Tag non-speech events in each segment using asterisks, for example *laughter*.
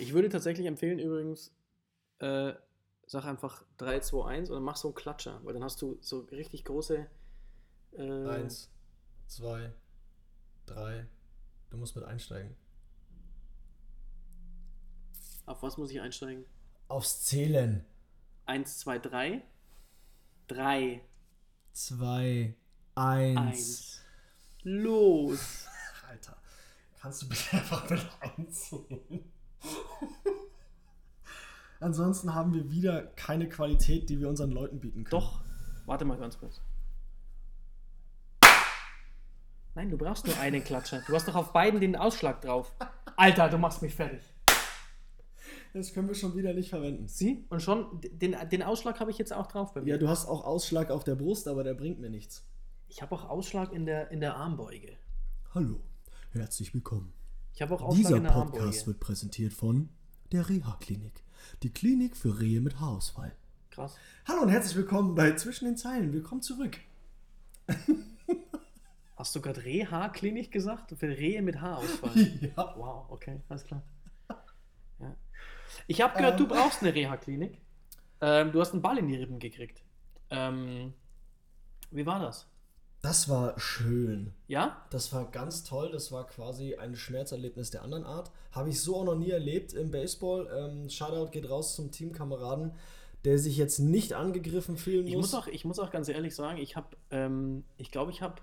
Ich würde tatsächlich empfehlen, übrigens, äh, sag einfach 3, 2, 1 und mach so einen Klatscher, weil dann hast du so richtig große. Äh, Eins, zwei, drei. Du musst mit einsteigen. Auf was muss ich einsteigen? Aufs Zählen. 1, 2, 3. 3, Zwei, eins. 1. Los! *laughs* Alter, kannst du bitte einfach mit einzählen? *laughs* Ansonsten haben wir wieder keine Qualität, die wir unseren Leuten bieten können. Doch, warte mal ganz kurz. Nein, du brauchst nur einen Klatscher. Du hast doch auf beiden den Ausschlag drauf. Alter, du machst mich fertig. Das können wir schon wieder nicht verwenden. Sie? Und schon, den, den Ausschlag habe ich jetzt auch drauf bei mir. Ja, du hast auch Ausschlag auf der Brust, aber der bringt mir nichts. Ich habe auch Ausschlag in der, in der Armbeuge. Hallo, herzlich willkommen. Ich habe auch Ausschlag Dieser Podcast wird präsentiert von der Reha-Klinik. Die Klinik für Rehe mit Haarausfall. Krass. Hallo und herzlich willkommen bei Zwischen den Zeilen. Willkommen zurück. *laughs* Hast du gerade Reha-Klinik gesagt? Für Rehe mit Haarausfall? *laughs* Ja. wow, okay, alles klar. Ja. Ich habe gehört, du Ähm. brauchst eine Reha-Klinik. Ähm, du hast einen Ball in die Rippen gekriegt. Ähm, wie war das? Das war schön. Ja? Das war ganz toll. Das war quasi ein Schmerzerlebnis der anderen Art. Habe ich so auch noch nie erlebt im Baseball. Ähm, Shoutout geht raus zum Teamkameraden, der sich jetzt nicht angegriffen fühlen Ich muss auch, ich muss auch ganz ehrlich sagen, ich habe, ähm, ich glaube, ich habe,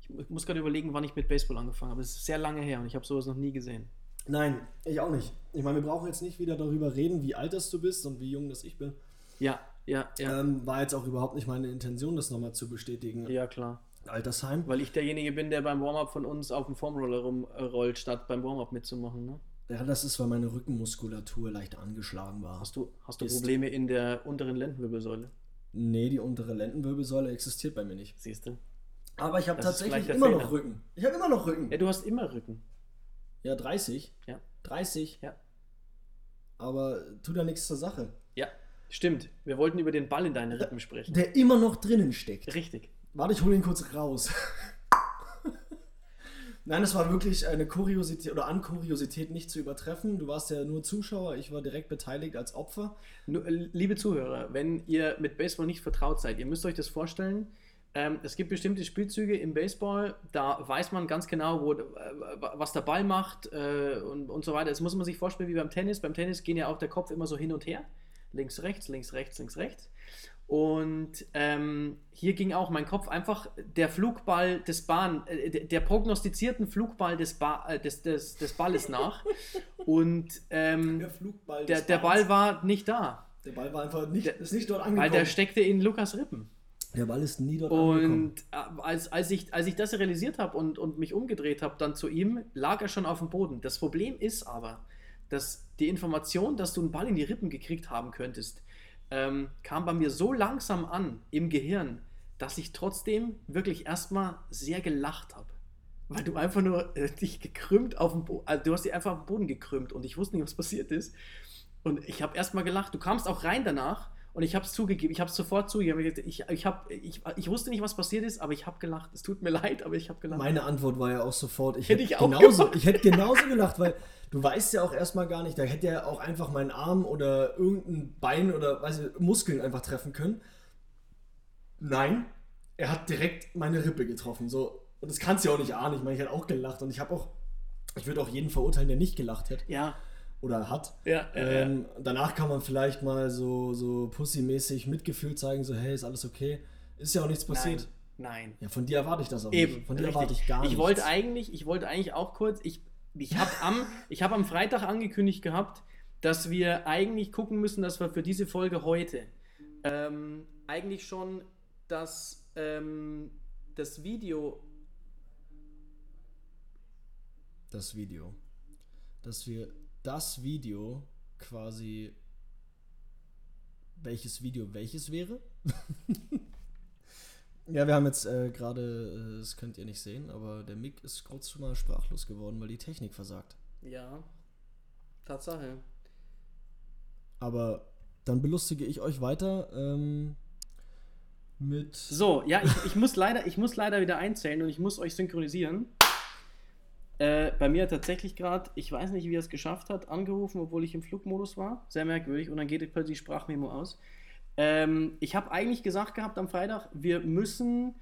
ich mu- muss gerade überlegen, wann ich mit Baseball angefangen habe. Es ist sehr lange her und ich habe sowas noch nie gesehen. Nein, ich auch nicht. Ich meine, wir brauchen jetzt nicht wieder darüber reden, wie alt das du bist und wie jung das ich bin. Ja, ja, ja. Ähm, war jetzt auch überhaupt nicht meine Intention, das nochmal zu bestätigen. ja, klar. Altersheim. Weil ich derjenige bin, der beim Warm-Up von uns auf dem Formroller rumrollt, statt beim Warm-Up mitzumachen. Ne? Ja, das ist, weil meine Rückenmuskulatur leicht angeschlagen war. Hast du, hast du Ist- Probleme in der unteren Lendenwirbelsäule? Nee, die untere Lendenwirbelsäule existiert bei mir nicht. Siehst du? Aber ich habe tatsächlich immer noch Fehler. Rücken. Ich habe immer noch Rücken. Ja, du hast immer Rücken. Ja, 30. Ja. 30. Ja. Aber tut ja nichts zur Sache. Ja, stimmt. Wir wollten über den Ball in deine Rippen sprechen. Der immer noch drinnen steckt. Richtig. Warte, ich hole ihn kurz raus. *laughs* Nein, es war wirklich eine Kuriosität oder an Kuriosität nicht zu übertreffen. Du warst ja nur Zuschauer, ich war direkt beteiligt als Opfer. Äh, liebe Zuhörer, wenn ihr mit Baseball nicht vertraut seid, ihr müsst euch das vorstellen. Ähm, es gibt bestimmte Spielzüge im Baseball, da weiß man ganz genau, wo, äh, was der Ball macht äh, und, und so weiter. Das muss man sich vorstellen wie beim Tennis. Beim Tennis gehen ja auch der Kopf immer so hin und her. Links, rechts, links, rechts, links, rechts. Und ähm, hier ging auch mein Kopf einfach der Flugball des Bahn, äh, der, der prognostizierten Flugball des, ba äh, des, des, des Balles *laughs* nach. Und ähm, Flugball. der, der Ball war nicht da. Der Ball war einfach nicht, Der- ist nicht dort Weil angekommen. der steckte in Lukas Rippen. der Ball ist nie dort angekommen. Und äh, als, als, ich, als ich das realisiert habe und, und mich umgedreht habe, dann zu ihm, lag er schon auf dem Boden. Das Problem ist aber, dass die Information, dass du einen Ball in die Rippen gekriegt haben könntest, ähm, kam bei mir so langsam an im Gehirn, dass ich trotzdem wirklich erstmal sehr gelacht habe. Weil du einfach nur äh, dich gekrümmt auf dem Boden, also du hast dich einfach auf den Boden gekrümmt und ich wusste nicht, was passiert ist. Und ich habe erstmal gelacht. Du kamst auch rein danach und ich habe es zugegeben. Ich habe es sofort zugegeben. Ich, ich, hab, ich, ich wusste nicht, was passiert ist, aber ich habe gelacht. Es tut mir leid, aber ich habe gelacht. Meine Antwort war ja auch sofort, ich Hätte hätte, ich genauso, gemacht. ich hätte genauso gelacht, weil du weißt ja auch erstmal gar nicht, da hätte er auch einfach meinen Arm oder irgendein Bein oder weiß ich, Muskeln einfach treffen können. Nein, er hat direkt meine Rippe getroffen. So, und das kannst du ja auch nicht ahnen. Ich meine, ich hätte auch gelacht und ich habe auch, ich würde auch jeden verurteilen, der nicht gelacht hätte ja, oder hat. ja, ja, ja. Ähm, danach kann man vielleicht mal so, so pussy-mäßig Mitgefühl zeigen, so, hey, ist alles okay. Ist ja auch nichts passiert. Nein. Ja, von dir erwarte ich das auch Eben. nicht. Von dir richtig. erwarte ich gar ich nichts. wollte eigentlich, ich wollte eigentlich auch kurz, ich, ich habe am, ich hab am Freitag angekündigt gehabt, dass wir eigentlich gucken müssen, dass wir für diese Folge heute ähm, eigentlich schon das, ähm, das Video das Video. Dass wir das Video quasi. Welches Video welches wäre? *laughs* ja, wir haben jetzt äh, gerade, äh, das könnt ihr nicht sehen, aber der Mick ist kurz mal sprachlos geworden, weil die Technik versagt. Ja, Tatsache. Aber dann belustige ich euch weiter ähm, mit. So, ja, ich, ich, muss leider, ich muss leider wieder einzählen und ich muss euch synchronisieren. Äh, bei mir tatsächlich gerade, ich weiß nicht, wie er es geschafft hat, angerufen, obwohl ich im Flugmodus war. Sehr merkwürdig. Und dann geht plötzlich Sprachmemo aus. Ähm, ich habe eigentlich gesagt gehabt am Freitag, wir müssen,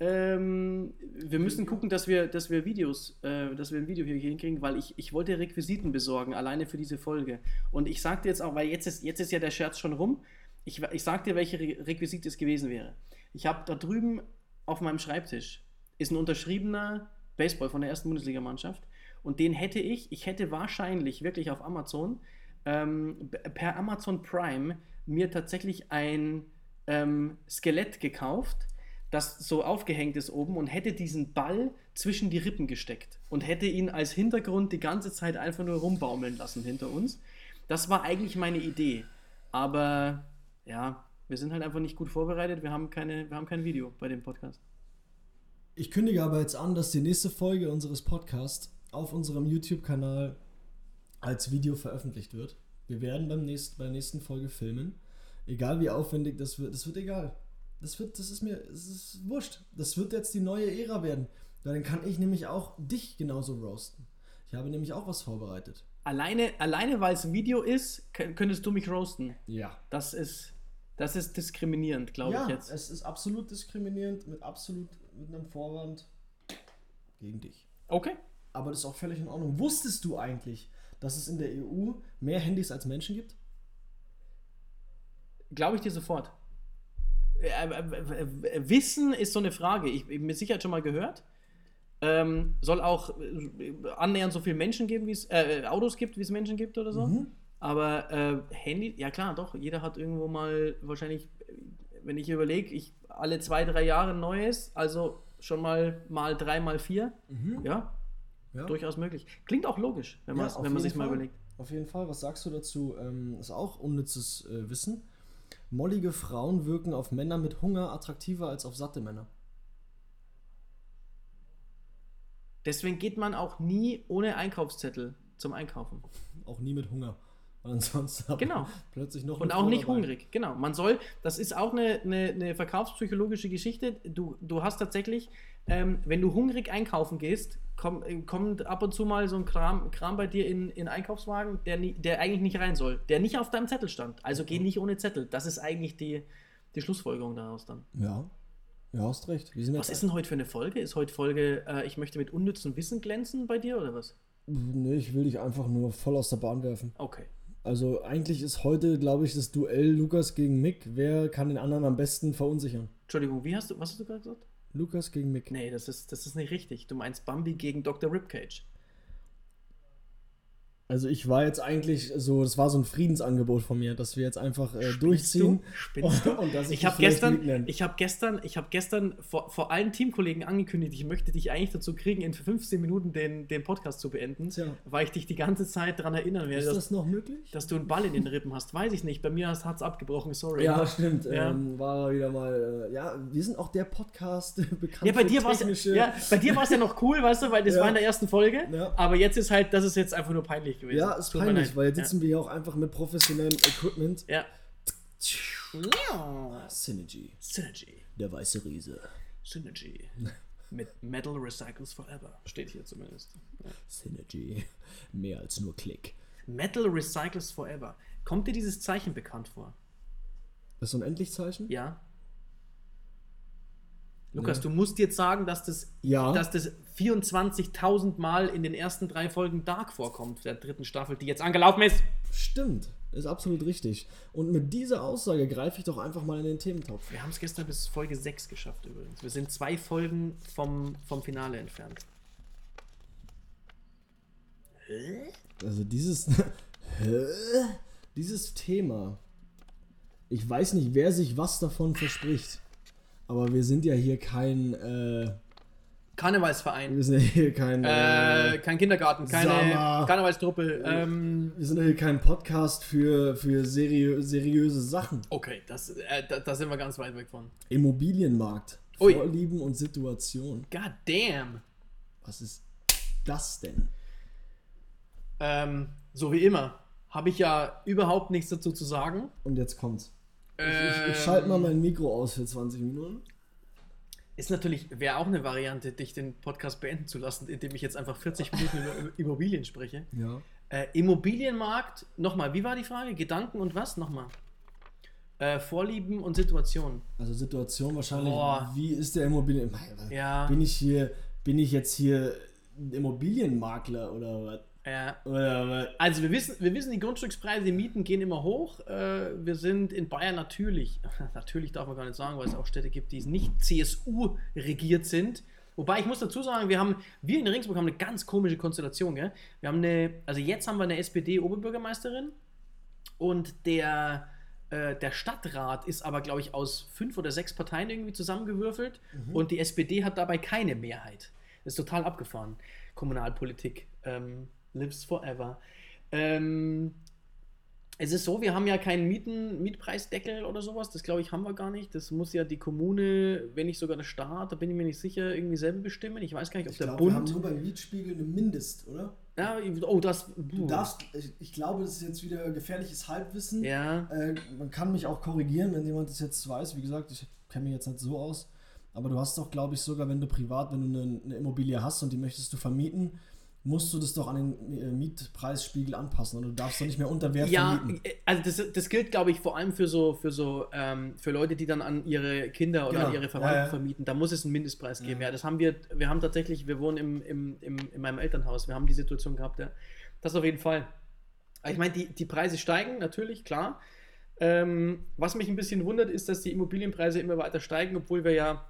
ähm, wir müssen gucken, dass wir, dass wir Videos, äh, dass wir ein Video hier hinkriegen, weil ich, ich wollte Requisiten besorgen, alleine für diese Folge. Und ich sagte jetzt auch, weil jetzt ist, jetzt ist ja der Scherz schon rum, ich, ich sag welche Re Requisite es gewesen wäre. Ich habe da drüben auf meinem Schreibtisch ist ein unterschriebener Baseball von der ersten Bundesligamannschaft. Und den hätte ich, ich hätte wahrscheinlich wirklich auf Amazon, ähm, per Amazon Prime, mir tatsächlich ein ähm, Skelett gekauft, das so aufgehängt ist oben und hätte diesen Ball zwischen die Rippen gesteckt und hätte ihn als Hintergrund die ganze Zeit einfach nur rumbaumeln lassen hinter uns. Das war eigentlich meine Idee. Aber ja, wir sind halt einfach nicht gut vorbereitet. Wir haben, keine, wir haben kein Video bei dem Podcast. Ich kündige aber jetzt an, dass die nächste Folge unseres Podcasts auf unserem YouTube-Kanal als Video veröffentlicht wird. Wir werden beim nächsten, bei der nächsten Folge filmen. Egal wie aufwendig das wird, das wird egal. Das wird, das ist mir, das ist wurscht. Das wird jetzt die neue Ära werden. Dann kann ich nämlich auch dich genauso roasten. Ich habe nämlich auch was vorbereitet. Alleine, alleine weil es ein Video ist, könntest du mich roasten. Ja. Das ist, das ist diskriminierend, glaube ja, ich jetzt. Es ist absolut diskriminierend mit absolut mit einem Vorwand gegen dich. Okay. Aber das ist auch völlig in Ordnung. Wusstest du eigentlich, dass es in der EU mehr Handys als Menschen gibt? Glaube ich dir sofort. Äh, äh, äh, Wissen ist so eine Frage. Ich habe mit Sicherheit schon mal gehört. Ähm, soll auch äh, annähernd so viele Menschen geben, wie es äh, Autos gibt, wie es Menschen gibt oder so. Mhm. Aber äh, Handy, ja klar, doch. Jeder hat irgendwo mal wahrscheinlich, wenn ich überlege, ich alle zwei, drei Jahre neues, also schon mal mal drei, mal vier. Mhm. Ja, ja, durchaus möglich. Klingt auch logisch, wenn, ja, wenn man sich mal überlegt. Auf jeden Fall, was sagst du dazu? Ähm, ist auch unnützes äh, Wissen. Mollige Frauen wirken auf Männer mit Hunger attraktiver als auf satte Männer. Deswegen geht man auch nie ohne Einkaufszettel zum Einkaufen. Auch nie mit Hunger. Ansonsten genau. plötzlich noch Und auch nicht dabei. hungrig. Genau. Man soll, das ist auch eine, eine, eine verkaufspsychologische Geschichte. Du, du hast tatsächlich, ähm, wenn du hungrig einkaufen gehst, komm, äh, kommt ab und zu mal so ein Kram, Kram bei dir in, in Einkaufswagen, der, der eigentlich nicht rein soll, der nicht auf deinem Zettel stand. Also geh nicht ohne Zettel. Das ist eigentlich die, die Schlussfolgerung daraus dann. Ja. Ja, hast recht. was ist denn heute für eine Folge? Ist heute Folge, äh, ich möchte mit unnützem Wissen glänzen bei dir oder was? Nee, ich will dich einfach nur voll aus der Bahn werfen. Okay. Also eigentlich ist heute, glaube ich, das Duell Lukas gegen Mick. Wer kann den anderen am besten verunsichern? Entschuldigung, wie hast du, was hast du gerade gesagt? Lukas gegen Mick. Nee, das ist, das ist nicht richtig. Du meinst Bambi gegen Dr. Ribcage. Also ich war jetzt eigentlich so, das war so ein Friedensangebot von mir, dass wir jetzt einfach äh, durchziehen. Spinnst du? *laughs* Und, und ich habe gestern, ich habe gestern, ich habe gestern vor, vor allen Teamkollegen angekündigt, ich möchte dich eigentlich dazu kriegen, in 15 Minuten den, den Podcast zu beenden, Tja. weil ich dich die ganze Zeit daran erinnern werde. Ist das dass, noch möglich? Dass du einen Ball in den Rippen hast, weiß ich nicht. Bei mir hat es abgebrochen, sorry. Ja, stimmt. Ja. Ähm, war wieder mal, äh, ja, wir sind auch der Podcast *laughs* bekannt ja, bei dir technische... Ja, bei dir war es ja noch cool, weißt du, weil das *laughs* ja. war in der ersten Folge. Ja. Aber jetzt ist halt, das ist jetzt einfach nur peinlich peinlich gewesen. Ja, ist Tut peinlich, weil jetzt sitzen ja. wir hier auch einfach mit professionellem Equipment. Ja. Synergy. Synergy. Der weiße Riese. Synergy. *laughs* mit Metal Recycles Forever. Steht hier zumindest. Ja. Synergy. Mehr als nur Klick. Metal Recycles Forever. Kommt dir dieses Zeichen bekannt vor? Das Unendlich-Zeichen? Ja. Lukas, ja. du musst jetzt sagen, dass das, ja. dass das 24.000 Mal in den ersten drei Folgen Dark vorkommt, der dritten Staffel, die jetzt angelaufen ist. Stimmt, ist absolut richtig. Und mit dieser Aussage greife ich doch einfach mal in den Thementopf. Wir haben es gestern bis Folge 6 geschafft übrigens. Wir sind zwei Folgen vom, vom Finale entfernt. Hä? Also dieses. *laughs* dieses Thema. Ich weiß nicht, wer sich was davon verspricht. Aber wir sind ja hier kein. Äh, Karnevalsverein. Wir sind ja hier kein. Äh, äh, kein Kindergarten, keine Sommer. Karnevalstruppe. Ähm, wir sind ja hier kein Podcast für, für seriö seriöse Sachen. Okay, das, äh, da, da, sind wir ganz weit weg von. Immobilienmarkt. Ui. Vorlieben und Situation. God damn. Was ist das denn? Ähm, so wie immer. Habe ich ja überhaupt nichts dazu zu sagen. Und jetzt kommt's. Ich, ich, ich schalte mal mein Mikro aus für 20 Minuten. Ist natürlich, wäre auch eine Variante, dich den Podcast beenden zu lassen, indem ich jetzt einfach 40 Minuten über Immobilien spreche. Ja. Äh, Immobilienmarkt, nochmal, wie war die Frage? Gedanken und was? Nochmal. Äh, Vorlieben und Situation. Also Situation wahrscheinlich, Boah. wie ist der Immobilien... Ja. Bin ich hier, bin ich jetzt hier Immobilienmakler oder was? Ja. Oder was? Also wir wissen, wir wissen, die Grundstückspreise, die Mieten gehen immer hoch. Äh, wir sind in Bayern natürlich, *laughs* natürlich darf man gar nicht sagen, weil es auch Städte gibt, die nicht CSU regiert sind. Wobei ich muss dazu sagen, wir haben, wir in Ringsburg haben eine ganz komische Konstellation, gell? Wir haben eine, also jetzt haben wir eine SPD-Oberbürgermeisterin und der, äh, der Stadtrat ist aber, glaube ich, aus fünf oder sechs Parteien irgendwie zusammengewürfelt und die SPD hat dabei keine Mehrheit. Das ist total abgefahren. Kommunalpolitik ähm, lives forever. Ähm, es ist so, wir haben ja keinen Mieten, Mietpreisdeckel oder sowas. Das glaube ich, haben wir gar nicht. Das muss ja die Kommune, wenn nicht sogar der Staat, da bin ich mir nicht sicher, irgendwie selber bestimmen. Ich weiß gar nicht, ob Ich der glaube, wir haben Bund. nur beim Mietspiegel eine Mindest, oder? Ja, oh, das. Du darfst, ich- ich glaube, das ist jetzt wieder gefährliches Halbwissen. Ja. Äh, man kann mich auch korrigieren, wenn jemand das jetzt weiß. Wie gesagt, ich kenne mich jetzt nicht so aus. Aber du hast doch, glaube ich, sogar, wenn du privat, wenn du eine, eine Immobilie hast und die möchtest du vermieten, musst du das doch an den äh, Mietpreisspiegel anpassen. Und du darfst doch nicht mehr unter Wert Ja, vermieten. äh, also das, das gilt, glaube ich, vor allem für so, für so, ähm, für Leute, die dann an ihre Kinder oder Genau. an ihre Verwandten Ja, ja. vermieten. Da muss es einen Mindestpreis geben. Ja. Ja, das haben wir, wir haben tatsächlich, wir wohnen im, im, im, in meinem Elternhaus, wir haben die Situation gehabt, ja. Das auf jeden Fall. Aber Ich meine, die, die Preise steigen, natürlich, klar. Ähm, was mich ein bisschen wundert, ist, dass die Immobilienpreise immer weiter steigen, obwohl wir ja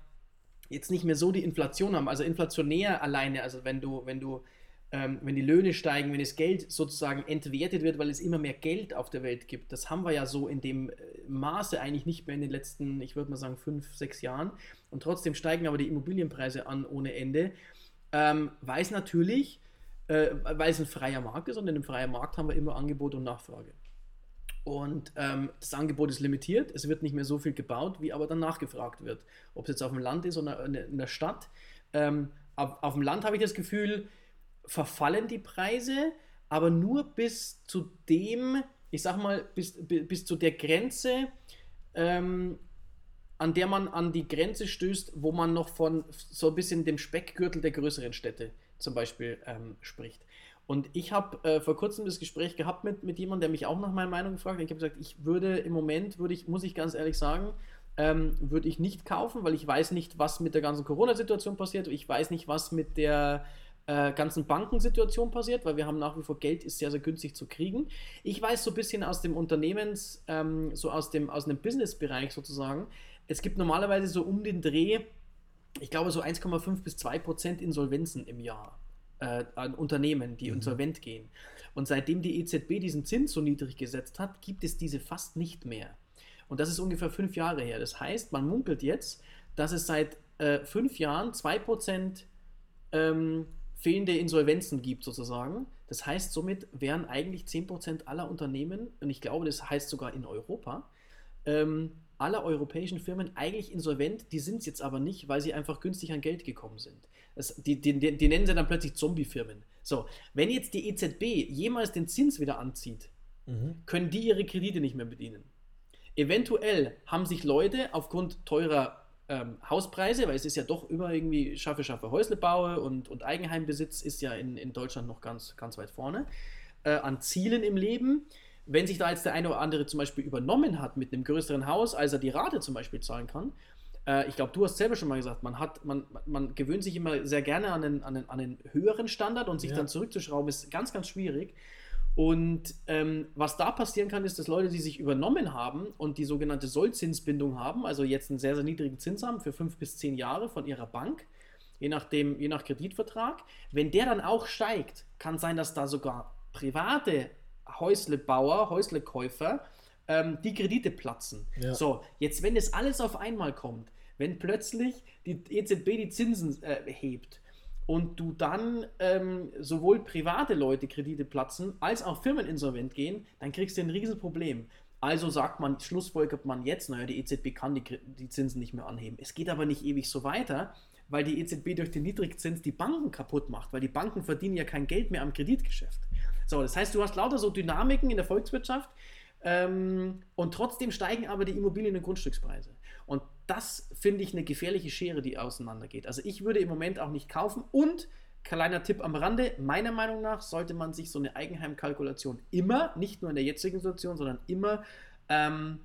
jetzt nicht mehr so die Inflation haben. Also inflationär alleine, also wenn du, wenn du, ähm, wenn die Löhne steigen, wenn das Geld sozusagen entwertet wird, weil es immer mehr Geld auf der Welt gibt, das haben wir ja so in dem äh, Maße eigentlich nicht mehr in den letzten, ich würde mal sagen, fünf, sechs Jahren. Und trotzdem steigen aber die Immobilienpreise an ohne Ende. Ähm, weil es natürlich, äh, weil es ein freier Markt ist und in einem freien Markt haben wir immer Angebot und Nachfrage. Und ähm, das Angebot ist limitiert, es wird nicht mehr so viel gebaut, wie aber dann nachgefragt wird. Ob es jetzt auf dem Land ist oder in der- Stadt. Ähm, auf, auf dem Land habe ich das Gefühl, verfallen die Preise, aber nur bis zu dem, ich sag mal, bis, bi- bis zu der Grenze, ähm, an der man an die Grenze stößt, wo man noch von so ein bisschen dem Speckgürtel der größeren Städte zum Beispiel ähm, spricht. Und ich habe äh, vor kurzem das Gespräch gehabt mit, mit jemandem, der mich auch nach meiner Meinung gefragt hat. Ich habe gesagt, ich würde im Moment, würde ich, muss ich ganz ehrlich sagen, ähm, würde ich nicht kaufen, weil ich weiß nicht, was mit der ganzen Corona-Situation passiert. Ich weiß nicht, was mit der äh, ganzen Bankensituation passiert, weil wir haben nach wie vor Geld ist sehr, sehr günstig zu kriegen. Ich weiß so ein bisschen aus dem Unternehmens, ähm, so aus dem, aus dem Business-Bereich sozusagen, es gibt normalerweise so um den Dreh, ich glaube so 1,5 bis 2 Prozent Insolvenzen im Jahr äh, an Unternehmen, die insolvent gehen. Und seitdem die EZB diesen Zins so niedrig gesetzt hat, gibt es diese fast nicht mehr. Und das ist ungefähr fünf Jahre her. Das heißt, man munkelt jetzt, dass es seit äh, fünf Jahren 2% ähm, fehlende Insolvenzen gibt, sozusagen. Das heißt, somit wären eigentlich 10% aller Unternehmen, und ich glaube, das heißt sogar in Europa, ähm, aller europäischen Firmen eigentlich insolvent. Die sind es jetzt aber nicht, weil sie einfach günstig an Geld gekommen sind. Das, die, die, die, nennen sie dann plötzlich Zombie-Firmen. So, wenn jetzt die EZB jemals den Zins wieder anzieht, Mhm. können die ihre Kredite nicht mehr bedienen. Eventuell haben sich Leute aufgrund teurer ähm, Hauspreise, weil es ist ja doch immer irgendwie schaffe, schaffe Häuslebaue und, und Eigenheimbesitz ist ja in, in Deutschland noch ganz, ganz weit vorne, äh, an Zielen im Leben. Wenn sich da jetzt der eine oder andere zum Beispiel übernommen hat mit einem größeren Haus, als er die Rate zum Beispiel zahlen kann, äh, ich glaube, du hast selber schon mal gesagt, man, hat, man, man gewöhnt sich immer sehr gerne an einen, an einen, an einen höheren Standard und sich Ja. dann zurückzuschrauben, ist ganz, ganz schwierig. Und ähm, was da passieren kann, ist, dass Leute, die sich übernommen haben und die sogenannte Sollzinsbindung haben, also jetzt einen sehr, sehr niedrigen Zins haben für fünf bis zehn Jahre von ihrer Bank, je, nachdem, je nach Kreditvertrag, wenn der dann auch steigt, kann sein, dass da sogar private Häuslebauer, Häuslekäufer ähm, die Kredite platzen. Ja. So, jetzt wenn das alles auf einmal kommt, wenn plötzlich die EZB die Zinsen äh, hebt und du dann ähm, sowohl private Leute Kredite platzen, als auch Firmen insolvent gehen, dann kriegst du ein Riesenproblem. Also sagt man, schlussfolgert man jetzt, naja, die EZB kann die, die Zinsen nicht mehr anheben. Es geht aber nicht ewig so weiter, weil die EZB durch den Niedrigzins die Banken kaputt macht, weil die Banken verdienen ja kein Geld mehr am Kreditgeschäft. So, das heißt, du hast lauter so Dynamiken in der Volkswirtschaft ähm, und trotzdem steigen aber die Immobilien- und Grundstückspreise. Und das finde ich eine gefährliche Schere, die auseinandergeht. Also ich würde im Moment auch nicht kaufen und kleiner Tipp am Rande, meiner Meinung nach sollte man sich so eine Eigenheimkalkulation immer, nicht nur in der jetzigen Situation, sondern immer ähm,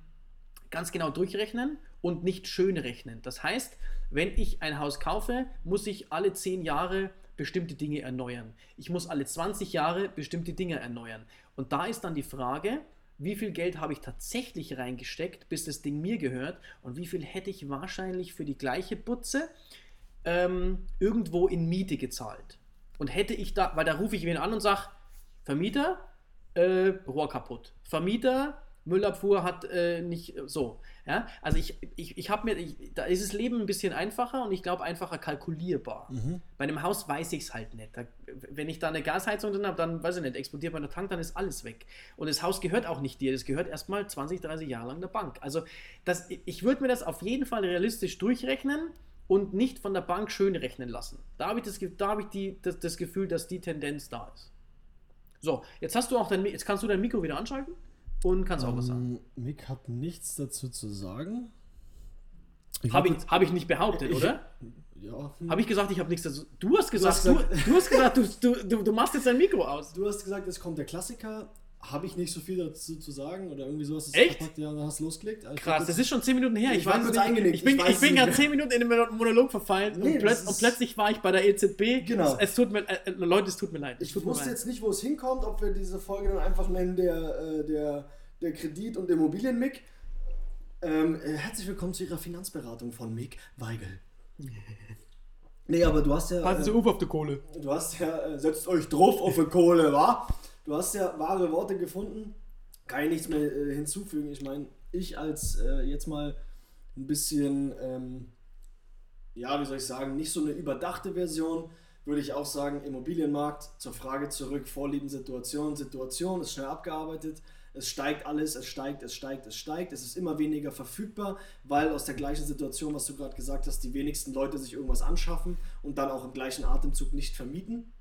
ganz genau durchrechnen und nicht schön rechnen. Das heißt, wenn ich ein Haus kaufe, muss ich alle 10 Jahre bestimmte Dinge erneuern. Ich muss alle 20 Jahre bestimmte Dinge erneuern. Und da ist dann die Frage, wie viel Geld habe ich tatsächlich reingesteckt, bis das Ding mir gehört und wie viel hätte ich wahrscheinlich für die gleiche Putze ähm, irgendwo in Miete gezahlt. Und hätte ich da, weil da rufe ich wen an und sage, Vermieter, äh, Rohr kaputt. Vermieter, Müllabfuhr hat äh, nicht so. Ja? Also ich, ich, ich habe mir, ich, da ist das Leben ein bisschen einfacher und ich glaube einfacher kalkulierbar. Mhm. Bei einem Haus weiß ich es halt nicht. Da, wenn ich da eine Gasheizung drin habe, dann weiß ich nicht, explodiert mein Tank, dann ist alles weg. Und das Haus gehört auch nicht dir, das gehört erstmal 20, 30 Jahre lang der Bank. Also das, ich würde mir das auf jeden Fall realistisch durchrechnen und nicht von der Bank schön rechnen lassen. Da habe ich, das, da hab ich die, das, das Gefühl, dass die Tendenz da ist. So, jetzt hast du auch dein, jetzt kannst du dein Mikro wieder anschalten und kannst auch was sagen. Ähm, Mick hat nichts dazu zu sagen. Habe ich, hab ich nicht behauptet, ich, oder? Ja. Habe ich gesagt, ich habe nichts dazu. Du hast gesagt, du hast gesagt, du, du, hast gesagt du, du, du machst jetzt dein Mikro aus. Du hast gesagt, es kommt der Klassiker habe ich nicht so viel dazu zu sagen oder irgendwie sowas. Echt? Verpackt, ja, dann hast du losgelegt. Also Krass, das ist schon 10 Minuten her. Ich, ich war kurz eingenickt. Ich bin, ich, ich bin gerade 10 Minuten in den Monolog verfallen nee, und, plötz und, plötzlich war ich bei der EZB. Genau. Es, es tut mir, äh, Leute, es tut mir leid. Ich wusste jetzt nicht, wo es hinkommt, ob wir diese Folge dann einfach nennen der, äh, der, der Kredit- und Immobilien-Mick. Ähm, äh, herzlich willkommen zu Ihrer Finanzberatung von Mick Weigel. *laughs* nee, aber du hast ja. Passen Sie äh, auf auf die Kohle. Du hast ja, äh, setzt euch drauf auf die Kohle, wa? Du hast ja wahre Worte gefunden kann ich nichts mehr äh, hinzufügen. Ich meine, ich als äh, jetzt mal ein bisschen, ähm, ja, wie soll ich sagen, nicht so eine überdachte Version, würde ich auch sagen, Immobilienmarkt, zur Frage zurück, Vorlieben, Situation, Situation ist schnell abgearbeitet. Es steigt alles, es steigt, es steigt, es steigt. Es ist immer weniger verfügbar, weil aus der gleichen Situation, was du gerade gesagt hast, die wenigsten Leute sich irgendwas anschaffen und dann auch im gleichen Atemzug nicht vermieten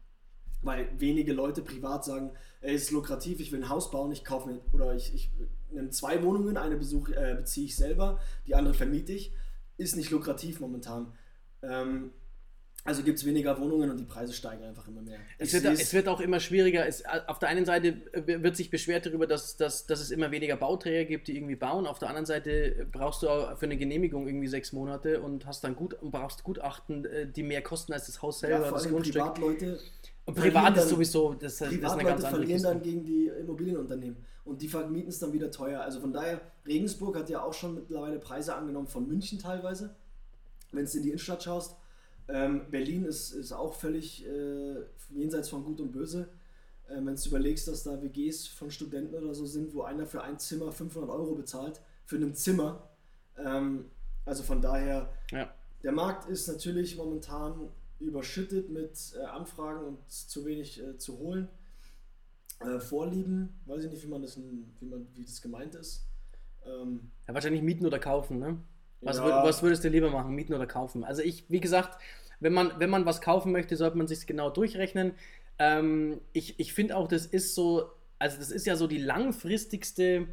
weil wenige Leute privat sagen, ey, ist lukrativ, ich will ein Haus bauen, ich kaufe mir oder ich, ich nehme zwei Wohnungen, eine besuch, äh, beziehe ich selber, die andere vermiete ich, ist nicht lukrativ momentan. Ähm, also gibt es weniger Wohnungen und die Preise steigen einfach immer mehr. Es wird, es wird, auch immer schwieriger. Es, auf der einen Seite wird sich beschwert darüber, dass, dass, dass es immer weniger Bauträger gibt, die irgendwie bauen. Auf der anderen Seite brauchst du für eine Genehmigung irgendwie sechs Monate und hast dann gut und brauchst Gutachten, äh, die mehr kosten als das Haus selber. Ja, vor allem Privatleute und privat ist sowieso, das, das ist eine ganz andere verlieren dann gegen die Immobilienunternehmen und die vermieten es dann wieder teuer. Also von daher, Regensburg hat ja auch schon mittlerweile Preise angenommen von München teilweise, wenn du in die Innenstadt schaust. Ähm, Berlin ist, ist auch völlig äh, jenseits von Gut und Böse. Äh, wenn du überlegst, dass da WGs von Studenten oder so sind, wo einer für ein Zimmer 500 Euro bezahlt, für ein Zimmer. Ähm, also von daher, ja. der Markt ist natürlich momentan überschüttet mit äh, Anfragen und zu wenig äh, zu holen. Äh, Vorlieben, weiß ich nicht, wie man das, wie man, wie das gemeint ist. Ähm, ja, wahrscheinlich mieten oder kaufen, ne? Was, ja. was würdest du lieber machen, mieten oder kaufen? Also ich, wie gesagt, wenn man, wenn man was kaufen möchte, sollte man sich genau durchrechnen. Ähm, ich ich finde auch, das ist so, also das ist ja so die langfristigste,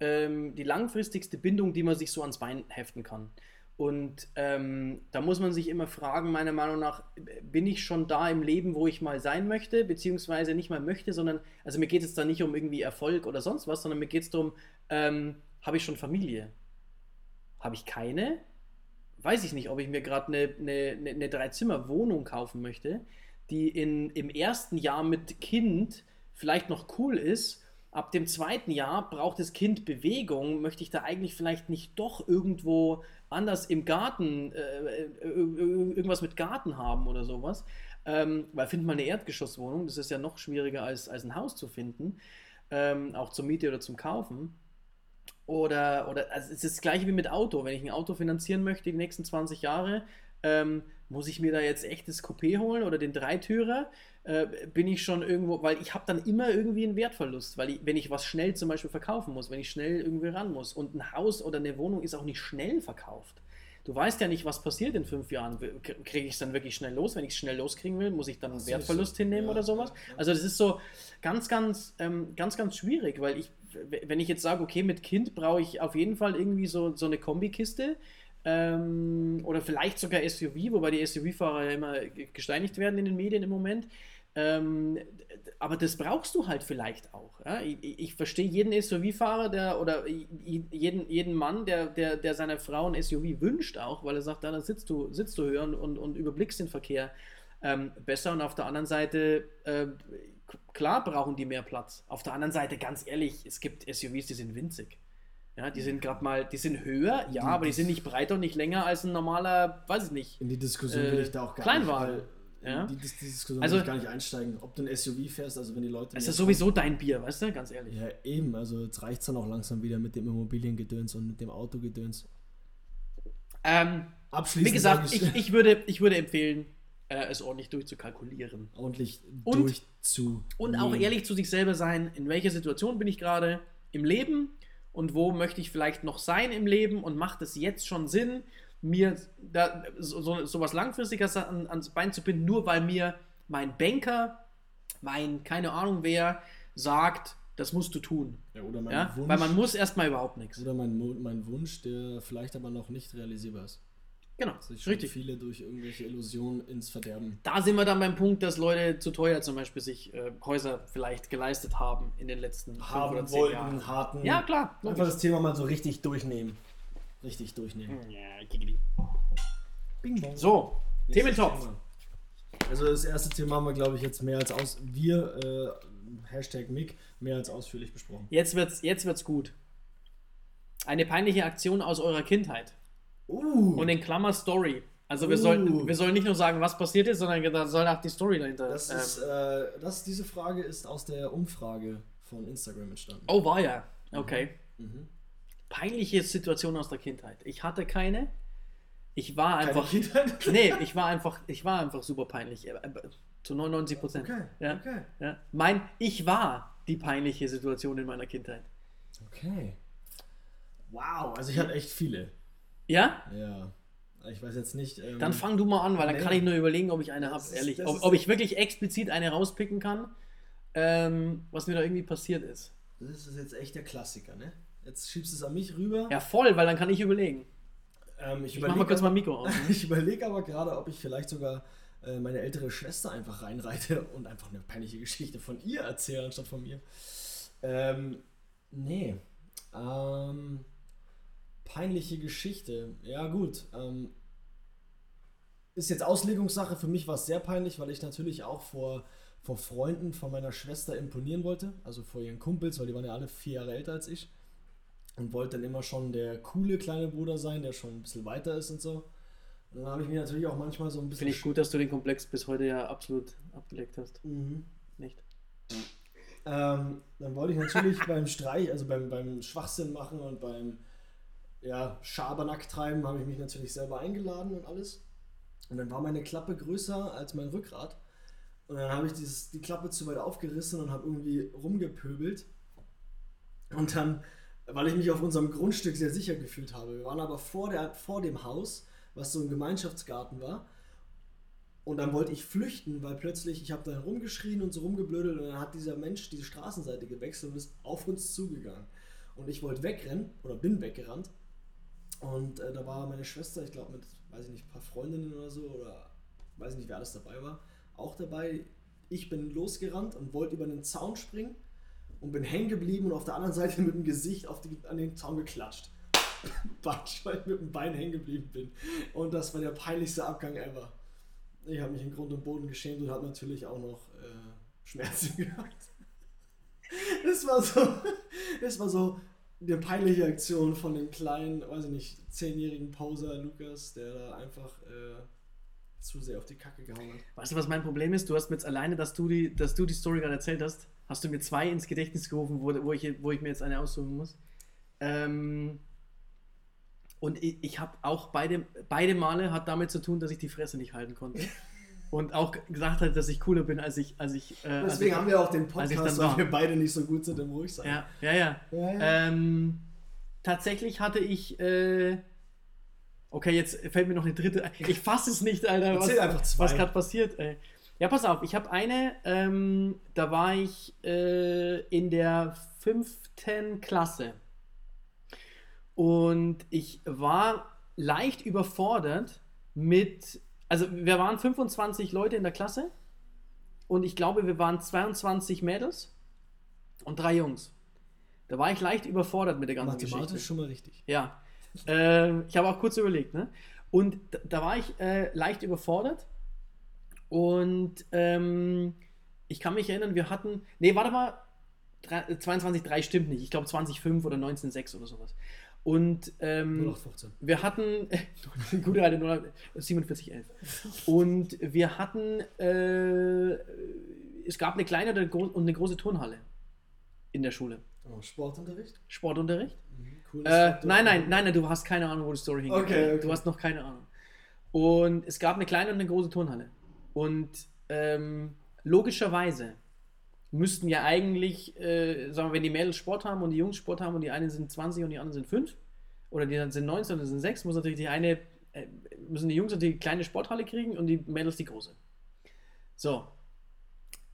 ähm, die langfristigste Bindung, die man sich so ans Bein heften kann. Und ähm, da muss man sich immer fragen, meiner Meinung nach, bin ich schon da im Leben, wo ich mal sein möchte, beziehungsweise nicht mal möchte, sondern, also mir geht es da nicht um irgendwie Erfolg oder sonst was, sondern mir geht es darum, ähm, habe ich schon Familie? Habe ich keine? Weiß ich nicht, ob ich mir gerade eine, eine, eine, eine Dreizimmer-Wohnung kaufen möchte, die in, im ersten Jahr mit Kind vielleicht noch cool ist ab dem zweiten Jahr braucht das Kind Bewegung, möchte ich da eigentlich vielleicht nicht doch irgendwo anders im Garten, äh, äh irgendwas mit Garten haben oder sowas. Ähm, weil find mal eine Erdgeschosswohnung, das ist ja noch schwieriger als, als ein Haus zu finden, ähm, auch zur Miete oder zum Kaufen. Oder, oder also es ist das gleiche wie mit Auto. Wenn ich ein Auto finanzieren möchte die nächsten 20 Jahre, ähm, muss ich mir da jetzt echtes Coupé holen oder den Dreitürer? Äh, bin ich schon irgendwo, weil ich habe dann immer irgendwie einen Wertverlust, weil ich, wenn ich was schnell zum Beispiel verkaufen muss, wenn ich schnell irgendwie ran muss und ein Haus oder eine Wohnung ist auch nicht schnell verkauft. Du weißt ja nicht, was passiert in fünf Jahren. Kriege ich es dann wirklich schnell los? Wenn ich es schnell loskriegen will, muss ich dann einen Wertverlust hinnehmen ja, oder sowas? Also das ist so ganz, ganz, ähm, ganz, ganz schwierig, weil ich, wenn ich jetzt sage, okay, mit Kind brauche ich auf jeden Fall irgendwie so, so eine Kombikiste, ähm, oder vielleicht sogar SUV, wobei die SUV-Fahrer ja immer gesteinigt werden in den Medien im Moment. Ähm, aber das brauchst du halt vielleicht auch. Ja? Ich, ich, verstehe jeden SUV-Fahrer der, oder jeden, jeden Mann, der, der, der seiner Frau ein SUV wünscht auch, weil er sagt, da sitzt du, sitzt du höher und, und, und überblickst den Verkehr ähm, besser. Und auf der anderen Seite, äh, klar brauchen die mehr Platz. Auf der anderen Seite, ganz ehrlich, es gibt SUVs, die sind winzig. Ja, die sind gerade mal, die sind höher, ja, die, aber die sind nicht breiter und nicht länger als ein normaler, weiß ich nicht. In die Diskussion äh, will ich da auch gar Kleinwagen. nicht. Ja? Die, die, Diskussion also, will ich gar nicht einsteigen, ob du ein SUV fährst, also wenn die Leute. Es ist sowieso dein Bier, weißt du, ganz ehrlich. Ja, eben, also jetzt reicht es dann auch langsam wieder mit dem Immobiliengedöns und mit dem Autogedöns. Ähm, Abschließend. Wie gesagt, ich, ich, würde, ich würde empfehlen, äh, es ordentlich durchzukalkulieren. Ordentlich und, durchzu. Und auch ehrlich zu sich selber sein, in welcher Situation bin ich gerade im Leben und wo möchte ich vielleicht noch sein im Leben und macht es jetzt schon Sinn, mir da so, so was Langfristiges an, ans Bein zu binden, nur weil mir mein Banker, mein keine Ahnung wer, sagt, das musst du tun. Ja, oder mein ja? Wunsch, weil man muss erstmal überhaupt nichts. Oder mein, mein Wunsch, der vielleicht aber noch nicht realisierbar ist. Genau, sich richtig. viele durch irgendwelche Illusionen ins Verderben. Da sind wir dann beim Punkt, dass Leute zu teuer zum Beispiel sich äh, Häuser vielleicht geleistet haben in den letzten haben oder zehn wollten, Jahren. Harten, ja, klar. Einfach das Thema mal so richtig durchnehmen. Richtig durchnehmen. Ja, giggity. Bing bong. So, Thementopf. Also das erste Thema haben wir, glaube ich, jetzt mehr als aus... Wir, äh, Hashtag Mick, mehr als ausführlich besprochen. Jetzt wird's, jetzt wird's gut. Eine peinliche Aktion aus eurer Kindheit. Uh. Und in Klammer Story. Also wir, uh. sollten, wir sollen nicht nur sagen, was passiert ist, sondern da soll auch die Story dahinter. Das ähm, ist, äh, das, diese Frage ist aus der Umfrage von Instagram entstanden. Oh, war ja. Okay. Mhm. Mhm. Peinliche Situation aus der Kindheit. Ich hatte keine. Ich war einfach. *laughs* nee, ich war einfach, ich war einfach super peinlich. Äh, äh, zu 99 Prozent. Okay, ja, okay. Ja. Mein, ich war die peinliche Situation in meiner Kindheit. Okay. Wow, also ich hatte echt viele. Ja? Ja. Ich weiß jetzt nicht. Ähm, dann fang du mal an, weil dann nee. kann ich nur überlegen, ob ich eine habe, ehrlich. Ob, ob, ich wirklich explizit eine rauspicken kann, ähm, was mir da irgendwie passiert ist. Das ist jetzt echt der Klassiker, ne? Jetzt schiebst du es an mich rüber. Ja, voll, weil dann kann ich überlegen. Ähm, ich ich mach mal kurz mal Mikro aus. *laughs* ich überlege aber gerade, ob ich vielleicht sogar äh, meine ältere Schwester einfach reinreite *laughs* und einfach eine peinliche Geschichte von ihr erzähle, anstatt von mir. Ähm, nee. Ähm, peinliche Geschichte. Ja, gut. Ähm, ist jetzt Auslegungssache. Für mich war es sehr peinlich, weil ich natürlich auch vor, vor Freunden von meiner Schwester imponieren wollte. Also vor ihren Kumpels, weil die waren ja alle vier Jahre älter als ich. Und wollte dann immer schon der coole kleine Bruder sein, der schon ein bisschen weiter ist und so. Und dann habe ich mich natürlich auch manchmal so ein bisschen. Finde ich gut, dass du den Komplex bis heute ja absolut abgelegt hast. Mhm. Nicht. Ähm, dann wollte ich natürlich *laughs* beim Streich, also beim, beim Schwachsinn machen und beim ja, Schabernack treiben, habe ich mich natürlich selber eingeladen und alles. Und dann war meine Klappe größer als mein Rückgrat. Und dann habe ich dieses, die Klappe zu weit aufgerissen und habe irgendwie rumgepöbelt. Und dann, weil ich mich auf unserem Grundstück sehr sicher gefühlt habe. Wir waren aber vor, der, vor dem Haus, was so ein Gemeinschaftsgarten war. Und dann wollte ich flüchten, weil plötzlich, ich habe dann rumgeschrien und so rumgeblödelt und dann hat dieser Mensch diese Straßenseite gewechselt und ist auf uns zugegangen. Und ich wollte wegrennen oder bin weggerannt und äh, da war meine Schwester, ich glaube mit, weiß ich nicht, ein paar Freundinnen oder so, oder weiß ich nicht, wer alles dabei war, auch dabei. Ich bin losgerannt und wollte über den Zaun springen und bin hängen geblieben und auf der anderen Seite mit dem Gesicht auf die, an den Zaun geklatscht. *laughs* Batsch, weil ich mit dem Bein hängen geblieben bin. Und das war der peinlichste Abgang ever. Ich habe mich in Grund und Boden geschämt und habe natürlich auch noch äh, Schmerzen *laughs* gehabt. Das war so, das war so, eine peinliche Aktion von dem kleinen, weiß ich nicht, zehnjährigen Poser Lukas, der da einfach äh, zu sehr auf die Kacke gehauen hat. Weißt du, was mein Problem ist? Du hast mir jetzt alleine, dass du die, dass du die Story gerade erzählt hast, hast du mir zwei ins Gedächtnis gerufen, wo, wo, ich, wo ich mir jetzt eine aussuchen muss. Ähm, und ich, ich habe auch beide, beide Male hat damit zu tun, dass ich die Fresse nicht halten konnte. *laughs* und auch gesagt hat, dass ich cooler bin, als ich. Als ich äh, Deswegen als ich, haben wir auch den Podcast, weil wir beide nicht so gut sind im Ruhigsein. Ja, ja, ja. ja, ja. Ähm, tatsächlich hatte ich. Äh, okay, jetzt fällt mir noch eine dritte. Ich fasse es nicht, Alter. Erzähl was, einfach zwei. Was gerade passiert, ey. Ja, pass auf, ich habe eine, ähm, da war ich äh, in der fünften Klasse. Und ich war leicht überfordert mit, also wir waren 25 Leute in der Klasse und ich glaube, wir waren 22 Mädels und drei Jungs. Da war ich leicht überfordert mit der ganzen Mathematisch Geschichte. schon mal richtig. Ja. Ähm, ich habe auch kurz überlegt, ne? Und da, da war ich äh, leicht überfordert. Und ähm, ich kann mich erinnern, wir hatten. Nee, warte mal. 22,3 stimmt nicht. Ich glaube 20,5 oder 19,6 oder sowas. Und ähm, 0815. wir hatten. *laughs* gute alte 47,11. Und wir hatten. Äh, es gab eine kleine und eine große Turnhalle in der Schule. Oh, Sportunterricht? Sportunterricht. Cool. Äh, nein, nein, nein, nein, du hast keine Ahnung, wo die Story hingeht. Okay, okay. Du hast noch keine Ahnung. Und es gab eine kleine und eine große Turnhalle. Und ähm, logischerweise müssten ja eigentlich, äh, sagen wir, wenn die Mädels Sport haben und die Jungs Sport haben und die einen sind 20 und die anderen sind 5 oder die sind 19 und die sind 6, muss natürlich die eine, äh, müssen die Jungs natürlich die kleine Sporthalle kriegen und die Mädels die große. So.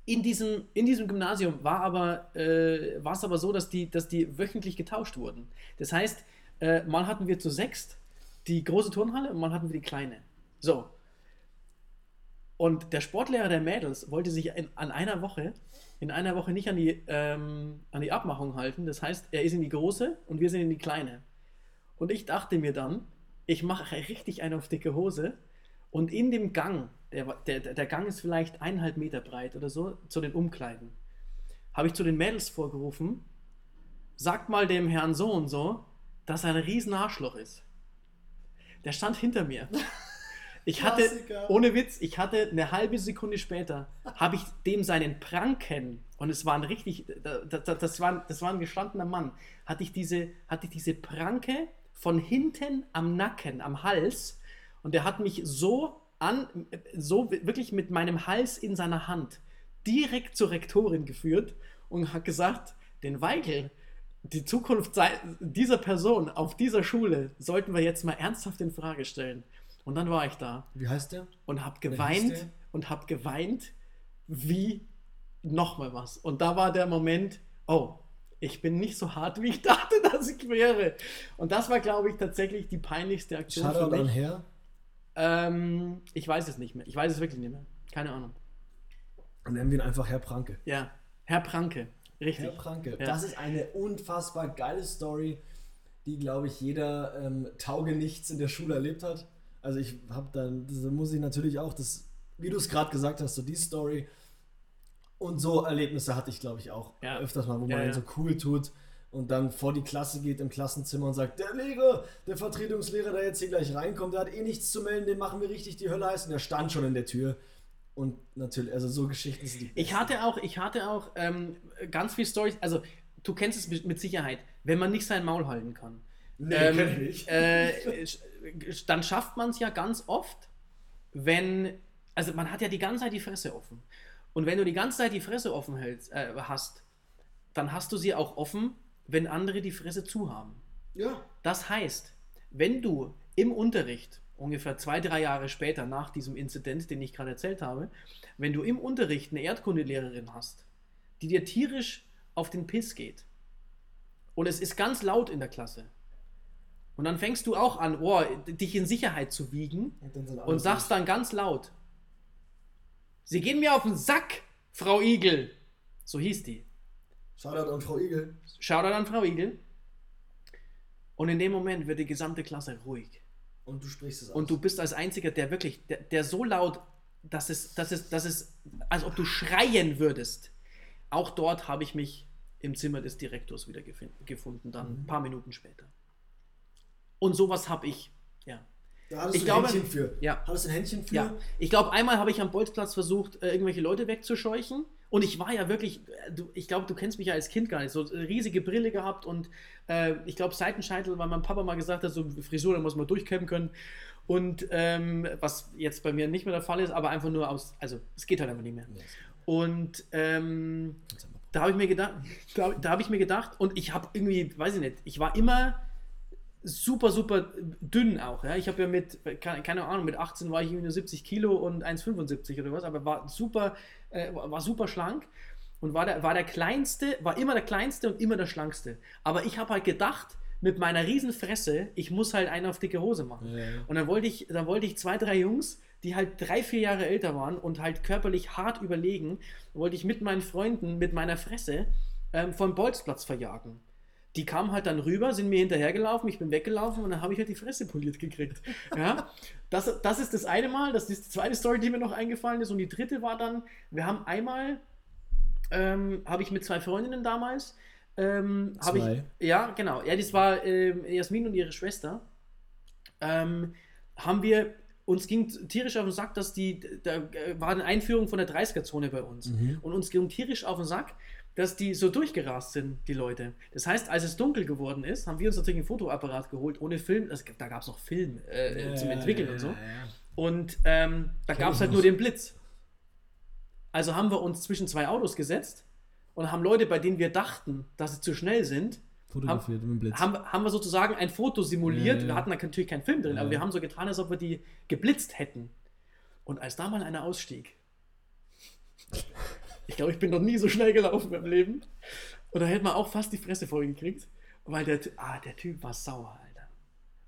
In diesem, in diesem Gymnasium war aber, äh, war es aber so, dass die, dass die wöchentlich getauscht wurden. Das heißt, äh, mal hatten wir zu sechst die große Turnhalle und mal hatten wir die kleine. So. Und der Sportlehrer der Mädels wollte sich in, an einer Woche, in einer Woche nicht an die, ähm, an die Abmachung halten. Das heißt, er ist in die große und wir sind in die kleine. Und ich dachte mir dann, ich mache richtig eine auf dicke Hose und in dem Gang, der, der der Gang ist vielleicht eineinhalb Meter breit oder so, zu den Umkleiden, habe ich zu den Mädels vorgerufen, sagt mal dem Herrn so und so, dass er ein riesen Arschloch ist. Der stand hinter mir. *laughs* Ich hatte, Klassiker. ohne Witz, ich hatte eine halbe Sekunde später, habe ich dem seinen Pranken, und es war ein richtig, das, war, ein- das war ein gestandener Mann, hatte ich, diese, hatte ich diese Pranke von hinten am Nacken, am Hals, und der hat mich so an, so wirklich mit meinem Hals in seiner Hand direkt zur Rektorin geführt und hat gesagt, den Weigel, die Zukunft dieser Person auf dieser Schule sollten wir jetzt mal ernsthaft in Frage stellen. Und dann war ich da Wie heißt der? und habe hieß geweint und habe geweint wie nochmal was. Und da war der Moment, oh, ich bin nicht so hart, wie ich *laughs* dachte, dass ich wäre. Und das war, glaube ich, tatsächlich die peinlichste Aktion Shoutout für mich. Herr. Ähm, ich weiß es nicht mehr. Ich weiß es wirklich nicht mehr. Keine Ahnung. Und nennen wir ihn einfach Herr Pranke. Ja, Herr Pranke. Richtig. Herr Pranke. Ja. Das ist eine unfassbar geile Story, die, glaube ich, jeder ähm, Taugenichts in der Schule erlebt hat. Also ich habe dann, das muss ich natürlich auch, das, wie du es gerade gesagt hast, so die Story und so Erlebnisse hatte ich, glaube ich, auch Ja. öfters mal, wo Ja, man ja. so cool tut und dann vor die Klasse geht im Klassenzimmer und sagt, der Lehrer, der Vertretungslehrer, der jetzt hier gleich reinkommt, der hat eh nichts zu melden, den machen wir richtig die Hölle heiß und der stand schon in der Tür. Und natürlich, also so Geschichten sind die Ich besten. hatte auch, ich hatte auch ähm, ganz viele Stories. Also, du kennst es mit Sicherheit, wenn man nicht sein Maul halten kann. Nee, ähm, kenn ich nicht. Äh, dann schafft man es ja ganz oft, wenn, also man hat ja die ganze Zeit die Fresse offen. Und wenn du die ganze Zeit die Fresse offen hältst, äh, hast, dann hast du sie auch offen, wenn andere die Fresse zu haben. Ja. Das heißt, wenn du im Unterricht, ungefähr zwei, drei Jahre später nach diesem Inzident, den ich gerade erzählt habe, wenn du im Unterricht eine Erdkundelehrerin hast, die dir tierisch auf den Piss geht und es ist ganz laut in der Klasse und dann fängst du auch an, oh, dich in Sicherheit zu wiegen Und, und sagst dann ganz laut, Sie gehen mir auf den Sack, Frau Igel. So hieß die. Shoutout an Frau Igel. Shoutout an Frau Igel. Und in dem Moment wird die gesamte Klasse ruhig. Und du sprichst es aus. Und du bist als einziger, der wirklich, der, der so laut, dass es, dass es, dass es, als ob du schreien würdest. Auch dort habe ich mich im Zimmer des Direktors wieder gefunden, dann Mhm. ein paar Minuten später. Und sowas habe ich, ja. da hattest ich du glaube- ein Händchen für. Ja. Hattest du ein Händchen für? Ja, ich glaube, einmal habe ich am Bolzplatz versucht, äh, irgendwelche Leute wegzuscheuchen. Und ich war ja wirklich, äh, du, ich glaube, du kennst mich ja als Kind gar nicht, so äh, riesige Brille gehabt und äh, ich glaube, Seitenscheitel, weil mein Papa mal gesagt hat, so Frisur, da muss man durchkämmen können. Und ähm, was jetzt bei mir nicht mehr der Fall ist, aber einfach nur aus, also es geht halt einfach nicht mehr. Und ähm, da habe ich mir gedacht, *laughs* da, da habe ich mir gedacht, und ich habe irgendwie, weiß ich nicht, ich war immer super, super dünn auch. Ja? Ich habe ja mit, keine, Ahnung, mit 18 war ich irgendwie nur 70 Kilo und 1,75 oder was, aber war super, äh, war super schlank und war der, war der kleinste, war immer der kleinste und immer der schlankste. Aber ich habe halt gedacht, mit meiner riesen Fresse, ich muss halt einen auf dicke Hose machen. Ja, ja. Und dann wollte ich, dann wollte ich zwei, drei Jungs, die halt drei, vier Jahre älter waren und halt körperlich hart überlegen, wollte ich mit meinen Freunden, mit meiner Fresse ähm, vom Bolzplatz verjagen. Die kamen halt dann rüber, sind mir hinterhergelaufen, ich bin weggelaufen und dann habe ich halt die Fresse poliert gekriegt. *laughs* Ja? Das, das ist das eine Mal, das ist die zweite Story, die mir noch eingefallen ist. Und die dritte war dann, wir haben einmal, ähm, habe ich mit zwei Freundinnen damals, ähm, habe ich, ja, genau, ja, das war ähm, Jasmin und ihre Schwester, ähm, haben wir, uns ging tierisch auf den Sack, dass die, da äh, war eine Einführung von der 30er-Zone bei uns. Mhm. Und uns ging tierisch auf den Sack, dass die so durchgerast sind, die Leute. Das heißt, als es dunkel geworden ist, haben wir uns natürlich einen Fotoapparat geholt, ohne Film. Es, da gab es noch Film äh, zum Entwickeln und so. Und ähm, da gab es halt nur den Blitz. Also haben wir uns zwischen zwei Autos gesetzt und haben Leute, bei denen wir dachten, dass sie zu schnell sind, Fotografiert mit dem Blitz. haben, haben wir sozusagen ein Foto simuliert. Ja, ja. Wir hatten da natürlich keinen Film drin, Ja. aber wir haben so getan, als ob wir die geblitzt hätten. Und als da mal einer ausstieg, ich glaube, ich bin noch nie so schnell gelaufen im Leben. Und da hätte man auch fast die Fresse voll gekriegt, weil der, ah, der Typ war sauer, Alter.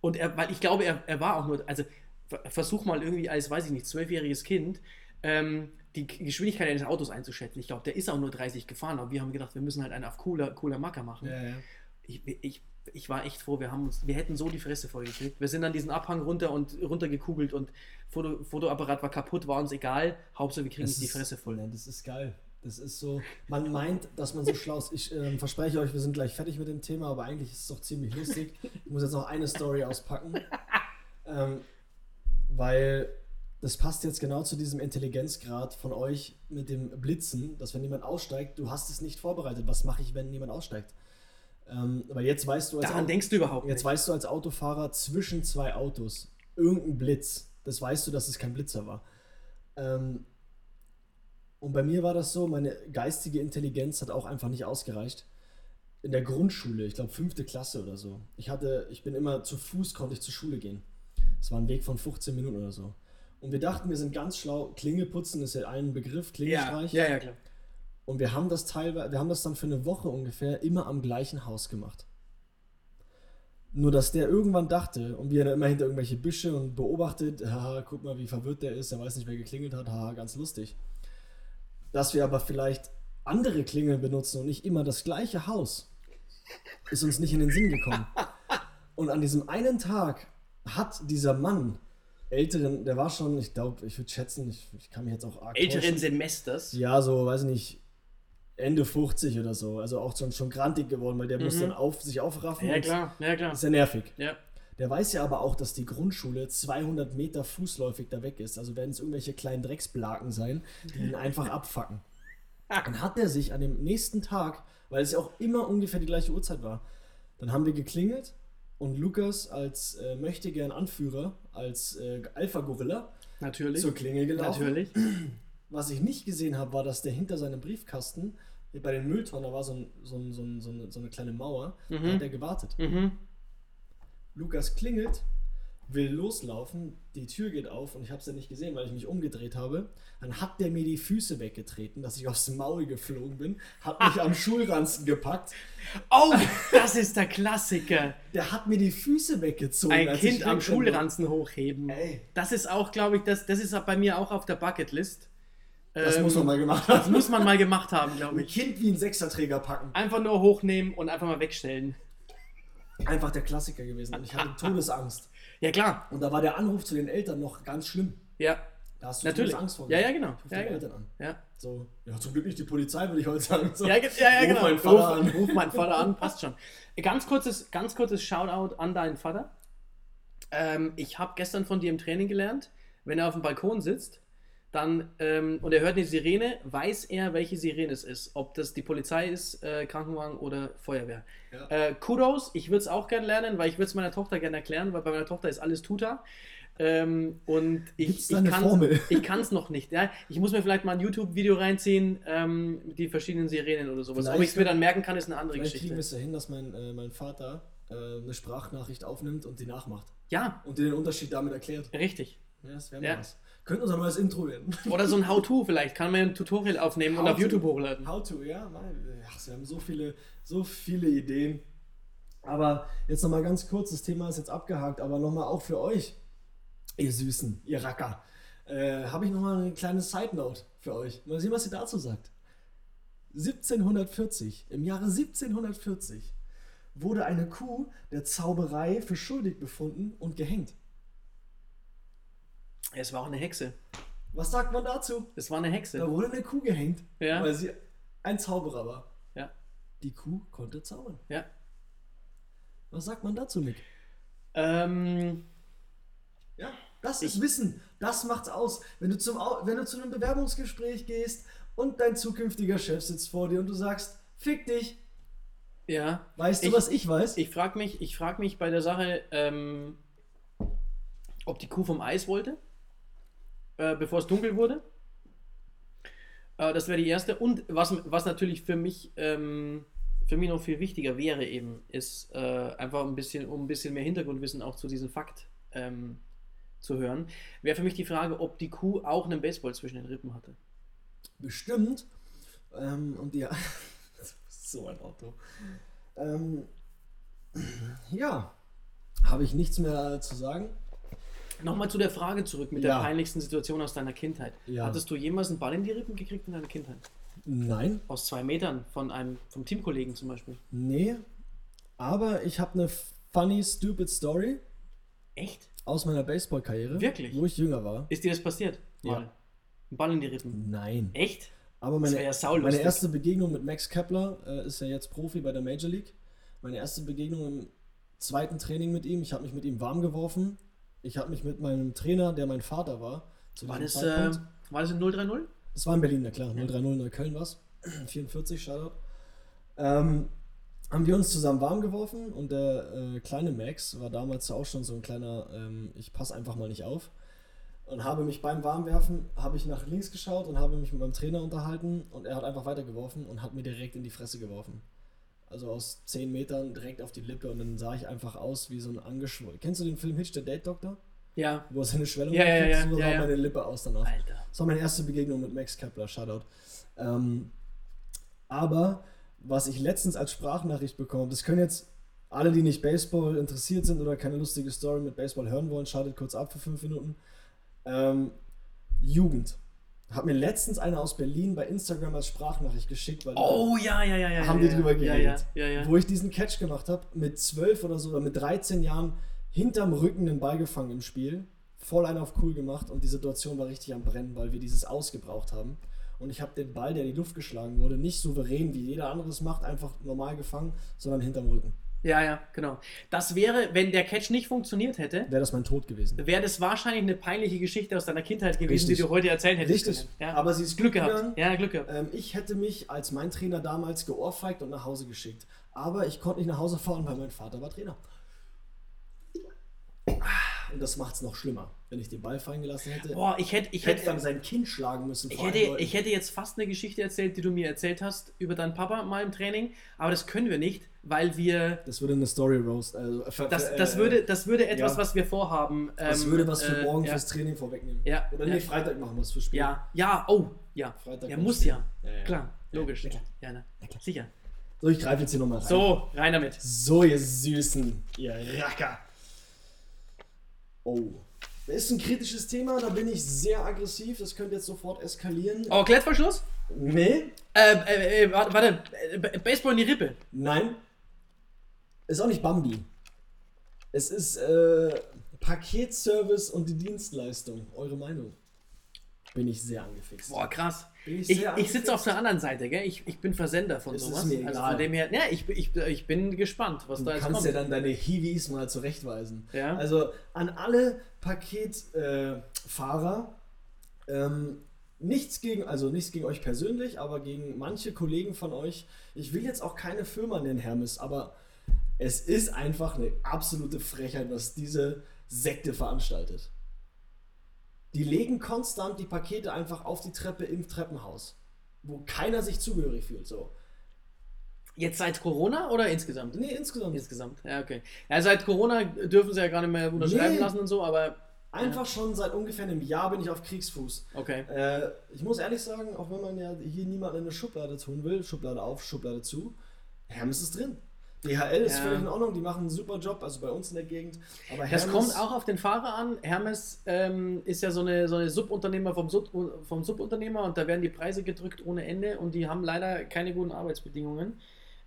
Und er, weil ich glaube, er, er war auch nur, also ver- versuch mal irgendwie als, weiß ich nicht, zwölfjähriges Kind ähm, die Geschwindigkeit eines Autos einzuschätzen. Ich glaube, der ist auch nur 30 gefahren, aber wir haben gedacht, wir müssen halt einen auf cooler, cooler Macker machen ja, ja. ich, ich, ich war echt froh, wir, haben uns, wir hätten so die Fresse voll gekriegt. Wir sind dann diesen Abhang runter und runtergekugelt und Foto, Fotoapparat war kaputt, war uns egal. Hauptsache, wir kriegen Das die Fresse voll. Das ist geil. Das ist so, man meint, dass man so schlau ist. Ich ähm, verspreche euch, wir sind gleich fertig mit dem Thema, aber eigentlich ist es doch ziemlich lustig. Ich muss jetzt noch eine Story auspacken, ähm, weil das passt jetzt genau zu diesem Intelligenzgrad von euch mit dem Blitzen, dass wenn jemand aussteigt, du hast es nicht vorbereitet. Was mache ich, wenn jemand aussteigt? Ähm, weil jetzt weißt du als Daran Auto- denkst du überhaupt Jetzt nicht. weißt du als Autofahrer zwischen zwei Autos irgendein Blitz. Das weißt du, dass es kein Blitzer war. Ähm, und bei mir war das so, meine geistige Intelligenz hat auch einfach nicht ausgereicht. In der Grundschule, ich glaube fünfte Klasse oder so. Ich hatte, ich bin immer zu Fuß, konnte ich zur Schule gehen. Es war ein Weg von 15 Minuten oder so. Und wir dachten, wir sind ganz schlau. Klinge putzen ist ja ein Begriff, ja, Klingelstreich. ja, ja, klar. Und wir haben das teilweise, wir haben das dann für eine Woche ungefähr immer am gleichen Haus gemacht. Nur dass der irgendwann dachte und wir dann immer hinter irgendwelche Büsche und beobachtet, haha, guck mal, wie verwirrt der ist, er weiß nicht, wer geklingelt hat, haha, ganz lustig. Dass wir aber vielleicht andere Klingeln benutzen und nicht immer das gleiche Haus, ist uns nicht in den Sinn gekommen. *laughs* Und an diesem einen Tag hat dieser Mann, älteren, der war schon, ich glaube, ich würde schätzen, ich, ich kann mich jetzt auch arg Älteren täuschen. Semesters. Ja, so, weiß ich nicht, Ende 50 oder so. Also auch schon, schon grantig geworden, weil der muss Mhm. dann auf, sich aufraffen. Ja, klar, ja, klar. Ist ja nervig. Ja. Der weiß ja aber auch, dass die Grundschule 200 Meter fußläufig da weg ist. Also werden es irgendwelche kleinen Drecksblaken sein, die ihn einfach abfacken. Dann hat er sich an dem nächsten Tag, weil es ja auch immer ungefähr die gleiche Uhrzeit war, dann haben wir geklingelt und Lukas als äh, möchtegern Anführer, als äh, Alpha-Gorilla Natürlich. zur Klingel gelaufen. Natürlich. Was ich nicht gesehen habe, war, dass der hinter seinem Briefkasten, bei den Mülltonnen, da war so, ein, so, ein, so, ein, so, eine, kleine Mauer, da Mhm. hat er gewartet. Mhm. Lukas klingelt, will loslaufen, die Tür geht auf und ich habe es ja nicht gesehen, weil ich mich umgedreht habe. Dann hat der mir die Füße weggetreten, dass ich aufs Maul geflogen bin, hat mich am Schulranzen gepackt. Oh, das ist der Klassiker. Der hat mir die Füße weggezogen. Ein Kind am Schulranzen hochheben. Ey. Das ist auch, glaube ich, das, das ist bei mir auch auf der Bucketlist. Das Ähm, muss man mal gemacht Das haben. muss man mal gemacht haben, glaube Ein ich. Kind wie ein Sechserträger packen. Einfach nur hochnehmen und einfach mal wegstellen. Einfach der Klassiker gewesen. Und ich hatte Todesangst. Ja, klar. Und da war der Anruf zu den Eltern noch ganz schlimm. Ja, Da hast du natürlich. Todesangst vor. Ja, ja, genau. Ruf Ja, die genau. Eltern an. Ja, So, ja, zum Glück nicht die Polizei, würde ich heute sagen. So. ja, ja, ja Ruf genau. meinen Vater ruf, an. ruf meinen Vater an, passt schon. Ganz kurzes, ganz kurzes Shoutout an deinen Vater. Ähm, ich habe gestern von dir im Training gelernt, wenn er auf dem Balkon sitzt, dann ähm, und er hört eine Sirene, weiß er, welche Sirene es ist. Ob das die Polizei ist, äh, Krankenwagen oder Feuerwehr. Ja. Äh, Kudos, ich würde es auch gerne lernen, weil ich würde es meiner Tochter gerne erklären, weil bei meiner Tochter ist alles Tuta. Ähm, und ich, kann es *laughs* noch nicht. Ja? Ich muss mir vielleicht mal ein YouTube-Video reinziehen, ähm, mit die verschiedenen Sirenen oder sowas. Ob Vielleicht- ich es mir dann merken kann, ist eine andere Vielleicht kriegen wir Geschichte. es ja hin, dass mein, äh, mein Vater äh, eine Sprachnachricht aufnimmt und die nachmacht. Ja, Und dir den Unterschied damit erklärt. richtig. Ja, das wäre Ja. mal was. Könnte unser neues Intro werden. *laughs* Oder so ein How-To vielleicht. Kann man ein Tutorial aufnehmen und How auf to. YouTube hochladen. How to, ja. Mal, ach, wir haben so viele, so viele Ideen. Aber jetzt nochmal ganz kurz, das Thema ist jetzt abgehakt, aber nochmal auch für euch, ihr Süßen, ihr Racker, äh, habe ich nochmal eine kleine Side Note für euch. Mal sehen, was ihr dazu sagt. 1740, im Jahre 1740, wurde eine Kuh der Zauberei für schuldig befunden und gehängt. Es war auch eine Hexe. Was sagt man dazu? Es war eine Hexe. Da wurde eine Kuh gehängt, Ja. weil sie ein Zauberer war. Ja. Die Kuh konnte zaubern. Ja. Was sagt man dazu, Nick? Ähm, Ja, das ist Wissen. Das macht's aus. Wenn du, zum, wenn du zu einem Bewerbungsgespräch gehst und dein zukünftiger Chef sitzt vor dir und du sagst, fick dich, ja. weißt du, Ich- was ich weiß? Ich frage mich, ich frag mich bei der Sache, ähm, ob die Kuh vom Eis wollte, äh, bevor es dunkel wurde. Äh, das wäre die erste. Und was, was natürlich für mich, ähm, für mich noch viel wichtiger wäre eben, ist äh, einfach ein bisschen, um ein bisschen mehr Hintergrundwissen auch zu diesem Fakt ähm, zu hören, wäre für mich die Frage, ob die Kuh auch einen Baseball zwischen den Rippen hatte. Bestimmt. Ähm, und ja, *laughs* so ein Auto. Ähm, ja, habe ich nichts mehr zu sagen. Nochmal zu der Frage zurück mit der Ja. peinlichsten Situation aus deiner Kindheit. Ja. Hattest du jemals einen Ball in die Rippen gekriegt in deiner Kindheit? Nein, Aus zwei Metern von einem, vom Teamkollegen zum Beispiel. nee. Aber ich habe eine funny, stupid Story Echt? aus meiner Baseball-Karriere. Wirklich? Wo ich jünger war. Ist dir das passiert? Ja. Mal. Ein Ball in die Rippen. Nein. Echt? Aber meine, ja meine erste Begegnung mit Max Kepler äh, ist ja jetzt Profi bei der Major League. Meine erste Begegnung im zweiten Training mit ihm. Ich habe mich mit ihm warm geworfen. Ich habe mich mit meinem Trainer, der mein Vater war, zu War das, äh, war das in 030? Das war in Berlin, na klar. 030 Neukölln war es. 44, Shoutout. Ähm, haben wir uns zusammen warm geworfen und der äh, kleine Max war damals auch schon so ein kleiner, ähm, ich passe einfach mal nicht auf. Und habe mich beim Warmwerfen, habe ich nach links geschaut und habe mich mit meinem Trainer unterhalten und er hat einfach weitergeworfen und hat mir direkt in die Fresse geworfen. Also aus 10 Metern direkt auf die Lippe und dann sah ich einfach aus wie so ein angeschwollen. Kennst du den Film Hitch, der Date Doktor? Ja. Wo er seine Schwellung Ja, ja, kriegt? ja, so ja, sah ja. meine Lippe aus danach. Alter. Das war meine erste Begegnung mit Max Kepler, Shoutout. Ähm, aber was ich letztens als Sprachnachricht bekommen, das können jetzt alle, die nicht Baseball interessiert sind oder keine lustige Story mit Baseball hören wollen, schaltet kurz ab für fünf Minuten. Ähm, Jugend. Hat mir letztens einer aus Berlin bei Instagram als Sprachnachricht geschickt, weil Oh, ja, ja, ja, ja. haben ja, die drüber ja, geredet. Ja, ja, ja. wo ich diesen Catch gemacht habe, mit 12 oder so oder mit 13 Jahren hinterm Rücken den Ball gefangen im Spiel, voll einen auf cool gemacht und die Situation war richtig am Brennen, weil wir dieses ausgebraucht haben. Und ich habe den Ball, der in die Luft geschlagen wurde, nicht souverän, wie jeder andere es macht, einfach normal gefangen, sondern hinterm Rücken. Ja, ja, genau. Das wäre, wenn der Catch nicht funktioniert hätte, Wäre das mein Tod gewesen. wäre das wahrscheinlich eine peinliche Geschichte aus deiner Kindheit gewesen, Richtig. die du heute erzählen hättest. Richtig. Ja. Aber sie ist Glück gehabt. gegangen. Ja, Glück gehabt. Ähm, ich hätte mich als mein Trainer damals geohrfeigt und nach Hause geschickt. Aber ich konnte nicht nach Hause fahren, weil mein Vater war Trainer. Und das macht es noch schlimmer. Wenn ich den Ball fallen gelassen hätte, Boah, ich hätte, ich hätte hätte, sein Kind schlagen müssen. ich hätte, ich hätte jetzt fast eine Geschichte erzählt, die du mir erzählt hast über deinen Papa mal im Training, aber das können wir nicht, weil wir das würde eine Story roast. Also, ver- Das, das, äh, würde, das würde etwas, ja. was wir vorhaben. Das ähm, würde was für äh, morgen ja, fürs Training vorwegnehmen. Ja, Oder ja. nee, Freitag machen wir es für Spiel. Ja, ja, oh, ja. Freitag ja, muss ja. Ja, ja. Klar, logisch. Ja, klar. Ja, ne? Sicher. So, ich greife jetzt hier nochmal rein. So, rein damit. So, ihr Süßen, ihr Racker. Oh. Das ist ein kritisches Thema, da bin ich sehr aggressiv. Das könnte jetzt sofort eskalieren. Oh, Klettverschluss? Nee, Äh, äh, äh, warte, warte. äh, Baseball in die Rippe. nein. Ist auch nicht Bambi. Es ist äh, Paketservice und die Dienstleistung. Eure Meinung? Bin ich sehr angefixt. Boah, krass. Ich, sehr ich sitze auf der anderen Seite, gell? Ich, ich bin Versender von ist sowas. also von dem her, ja, ich, ich, ich bin gespannt, was Du da jetzt kannst kommt. ja dann deine Hiwis mal zurechtweisen. Ja. Also an alle Paketfahrer, äh, ähm, nichts gegen, also nichts gegen euch persönlich, aber gegen manche Kollegen von euch. Ich will jetzt auch keine Firma nennen, Hermes, aber es ist einfach eine absolute Frechheit, was diese Sekte veranstaltet. Die legen konstant die Pakete einfach auf die Treppe im Treppenhaus, wo keiner sich zugehörig fühlt. So. Jetzt seit Corona oder insgesamt? Nee, insgesamt. Insgesamt, ja, okay. Ja, seit Corona dürfen sie ja gar nicht mehr unterschreiben Nee. lassen und so, aber Einfach schon seit ungefähr einem Jahr bin ich auf Kriegsfuß. okay. Äh, ich muss ehrlich sagen, auch wenn man ja hier niemanden in eine Schublade tun will, Schublade auf, Schublade zu, Hermes ist drin. DHL ist Ja. völlig in Ordnung, die machen einen super Job, also bei uns in der Gegend. Aber Das Hermes- kommt auch auf den Fahrer an. Hermes ähm, ist ja so eine, so eine Subunternehmer vom, Sub, vom Subunternehmer und da werden die Preise gedrückt ohne Ende und die haben leider keine guten Arbeitsbedingungen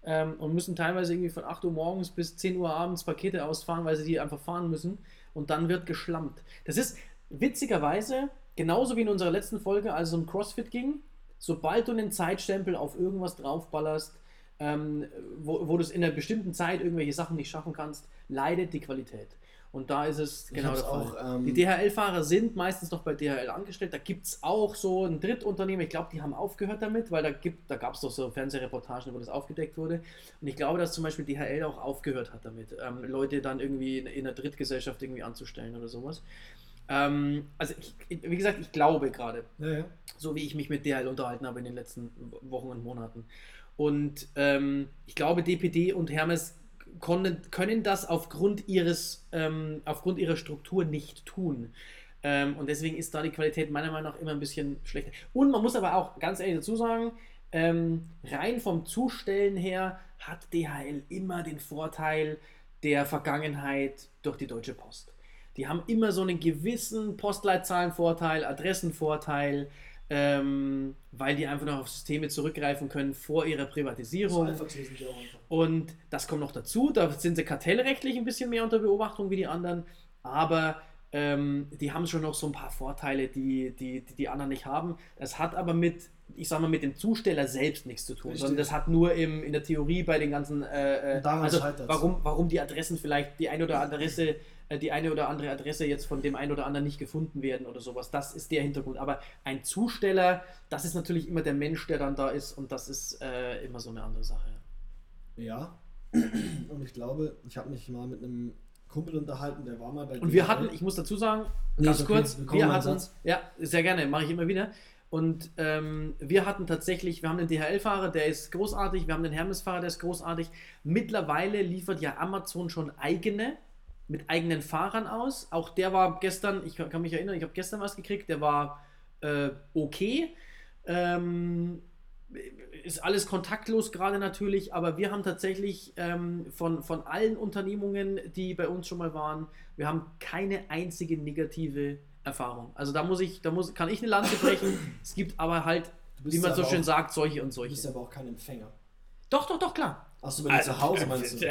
ähm, und müssen teilweise irgendwie von 8 Uhr morgens bis 10 Uhr abends Pakete ausfahren, weil sie die einfach fahren müssen und dann wird geschlampt. Das ist witzigerweise genauso wie in unserer letzten Folge, als es um CrossFit ging. Sobald du einen Zeitstempel auf irgendwas draufballerst, ähm, wo, wo du es in einer bestimmten Zeit irgendwelche Sachen nicht schaffen kannst, leidet die Qualität. Und da ist es genau der Fall. auch, ähm, die DHL-Fahrer sind meistens noch bei DHL angestellt. Da gibt es auch so ein Drittunternehmen, ich glaube, die haben aufgehört damit, weil da, gibt- da gab es doch so Fernsehreportagen, wo das aufgedeckt wurde. Und ich glaube, dass zum Beispiel DHL auch aufgehört hat damit, ähm, Leute dann irgendwie in, in einer Drittgesellschaft irgendwie anzustellen oder sowas. Ähm, also, ich- wie gesagt, ich glaube gerade, Ja, ja. so wie ich mich mit DHL unterhalten habe in den letzten Wochen und Monaten. Und ähm, ich glaube, DPD und Hermes können, können das aufgrund, ihres, ähm, aufgrund ihrer Struktur nicht tun. Ähm, und deswegen ist da die Qualität meiner Meinung nach immer ein bisschen schlechter. Und man muss aber auch ganz ehrlich dazu sagen, ähm, rein vom Zustellen her hat DHL immer den Vorteil der Vergangenheit durch die Deutsche Post. Die haben immer so einen gewissen Postleitzahlenvorteil, Adressenvorteil, ähm, weil die einfach noch auf Systeme zurückgreifen können vor ihrer Privatisierung. auch einfach. Und das kommt noch dazu, da sind sie kartellrechtlich ein bisschen mehr unter Beobachtung wie die anderen, aber ähm, die haben schon noch so ein paar Vorteile, die die, die die anderen nicht haben. Das hat aber mit, ich sag mal, mit dem Zusteller selbst nichts zu tun, Richtig. sondern das hat nur im, in der Theorie bei den ganzen, äh, äh, also warum, warum die Adressen vielleicht, die eine oder andere Adresse, *laughs* die eine oder andere Adresse jetzt von dem einen oder anderen nicht gefunden werden oder sowas. Das ist der Hintergrund. Aber ein Zusteller, das ist natürlich immer der Mensch, der dann da ist und das ist äh, immer so eine andere Sache. Ja. *clears throat* Und ich glaube, ich habe mich mal mit einem Kumpel unterhalten, der war mal bei Und wir hatten, ich muss dazu sagen, Nee, ganz ist okay. kurz, wir hatten, Satz. ja, sehr gerne, mache ich immer wieder. Und ähm, wir hatten tatsächlich, wir haben den DHL-Fahrer, der ist großartig, wir haben den Hermes-Fahrer, der ist großartig. Mittlerweile liefert ja Amazon schon eigene, mit eigenen Fahrern aus. Auch der war gestern, ich kann mich erinnern, ich habe gestern was gekriegt, der war äh, okay. Ähm, ist alles kontaktlos gerade natürlich, aber wir haben tatsächlich ähm, von, von allen Unternehmungen, die bei uns schon mal waren, wir haben keine einzige negative Erfahrung. Also da muss ich, da muss, kann ich eine Lanze brechen. es gibt aber halt, Du wie man so schön auch- sagt, solche und Du solche. bist aber auch kein Empfänger. Doch, doch, doch, klar. Achso, wenn du zu Hause meinst du.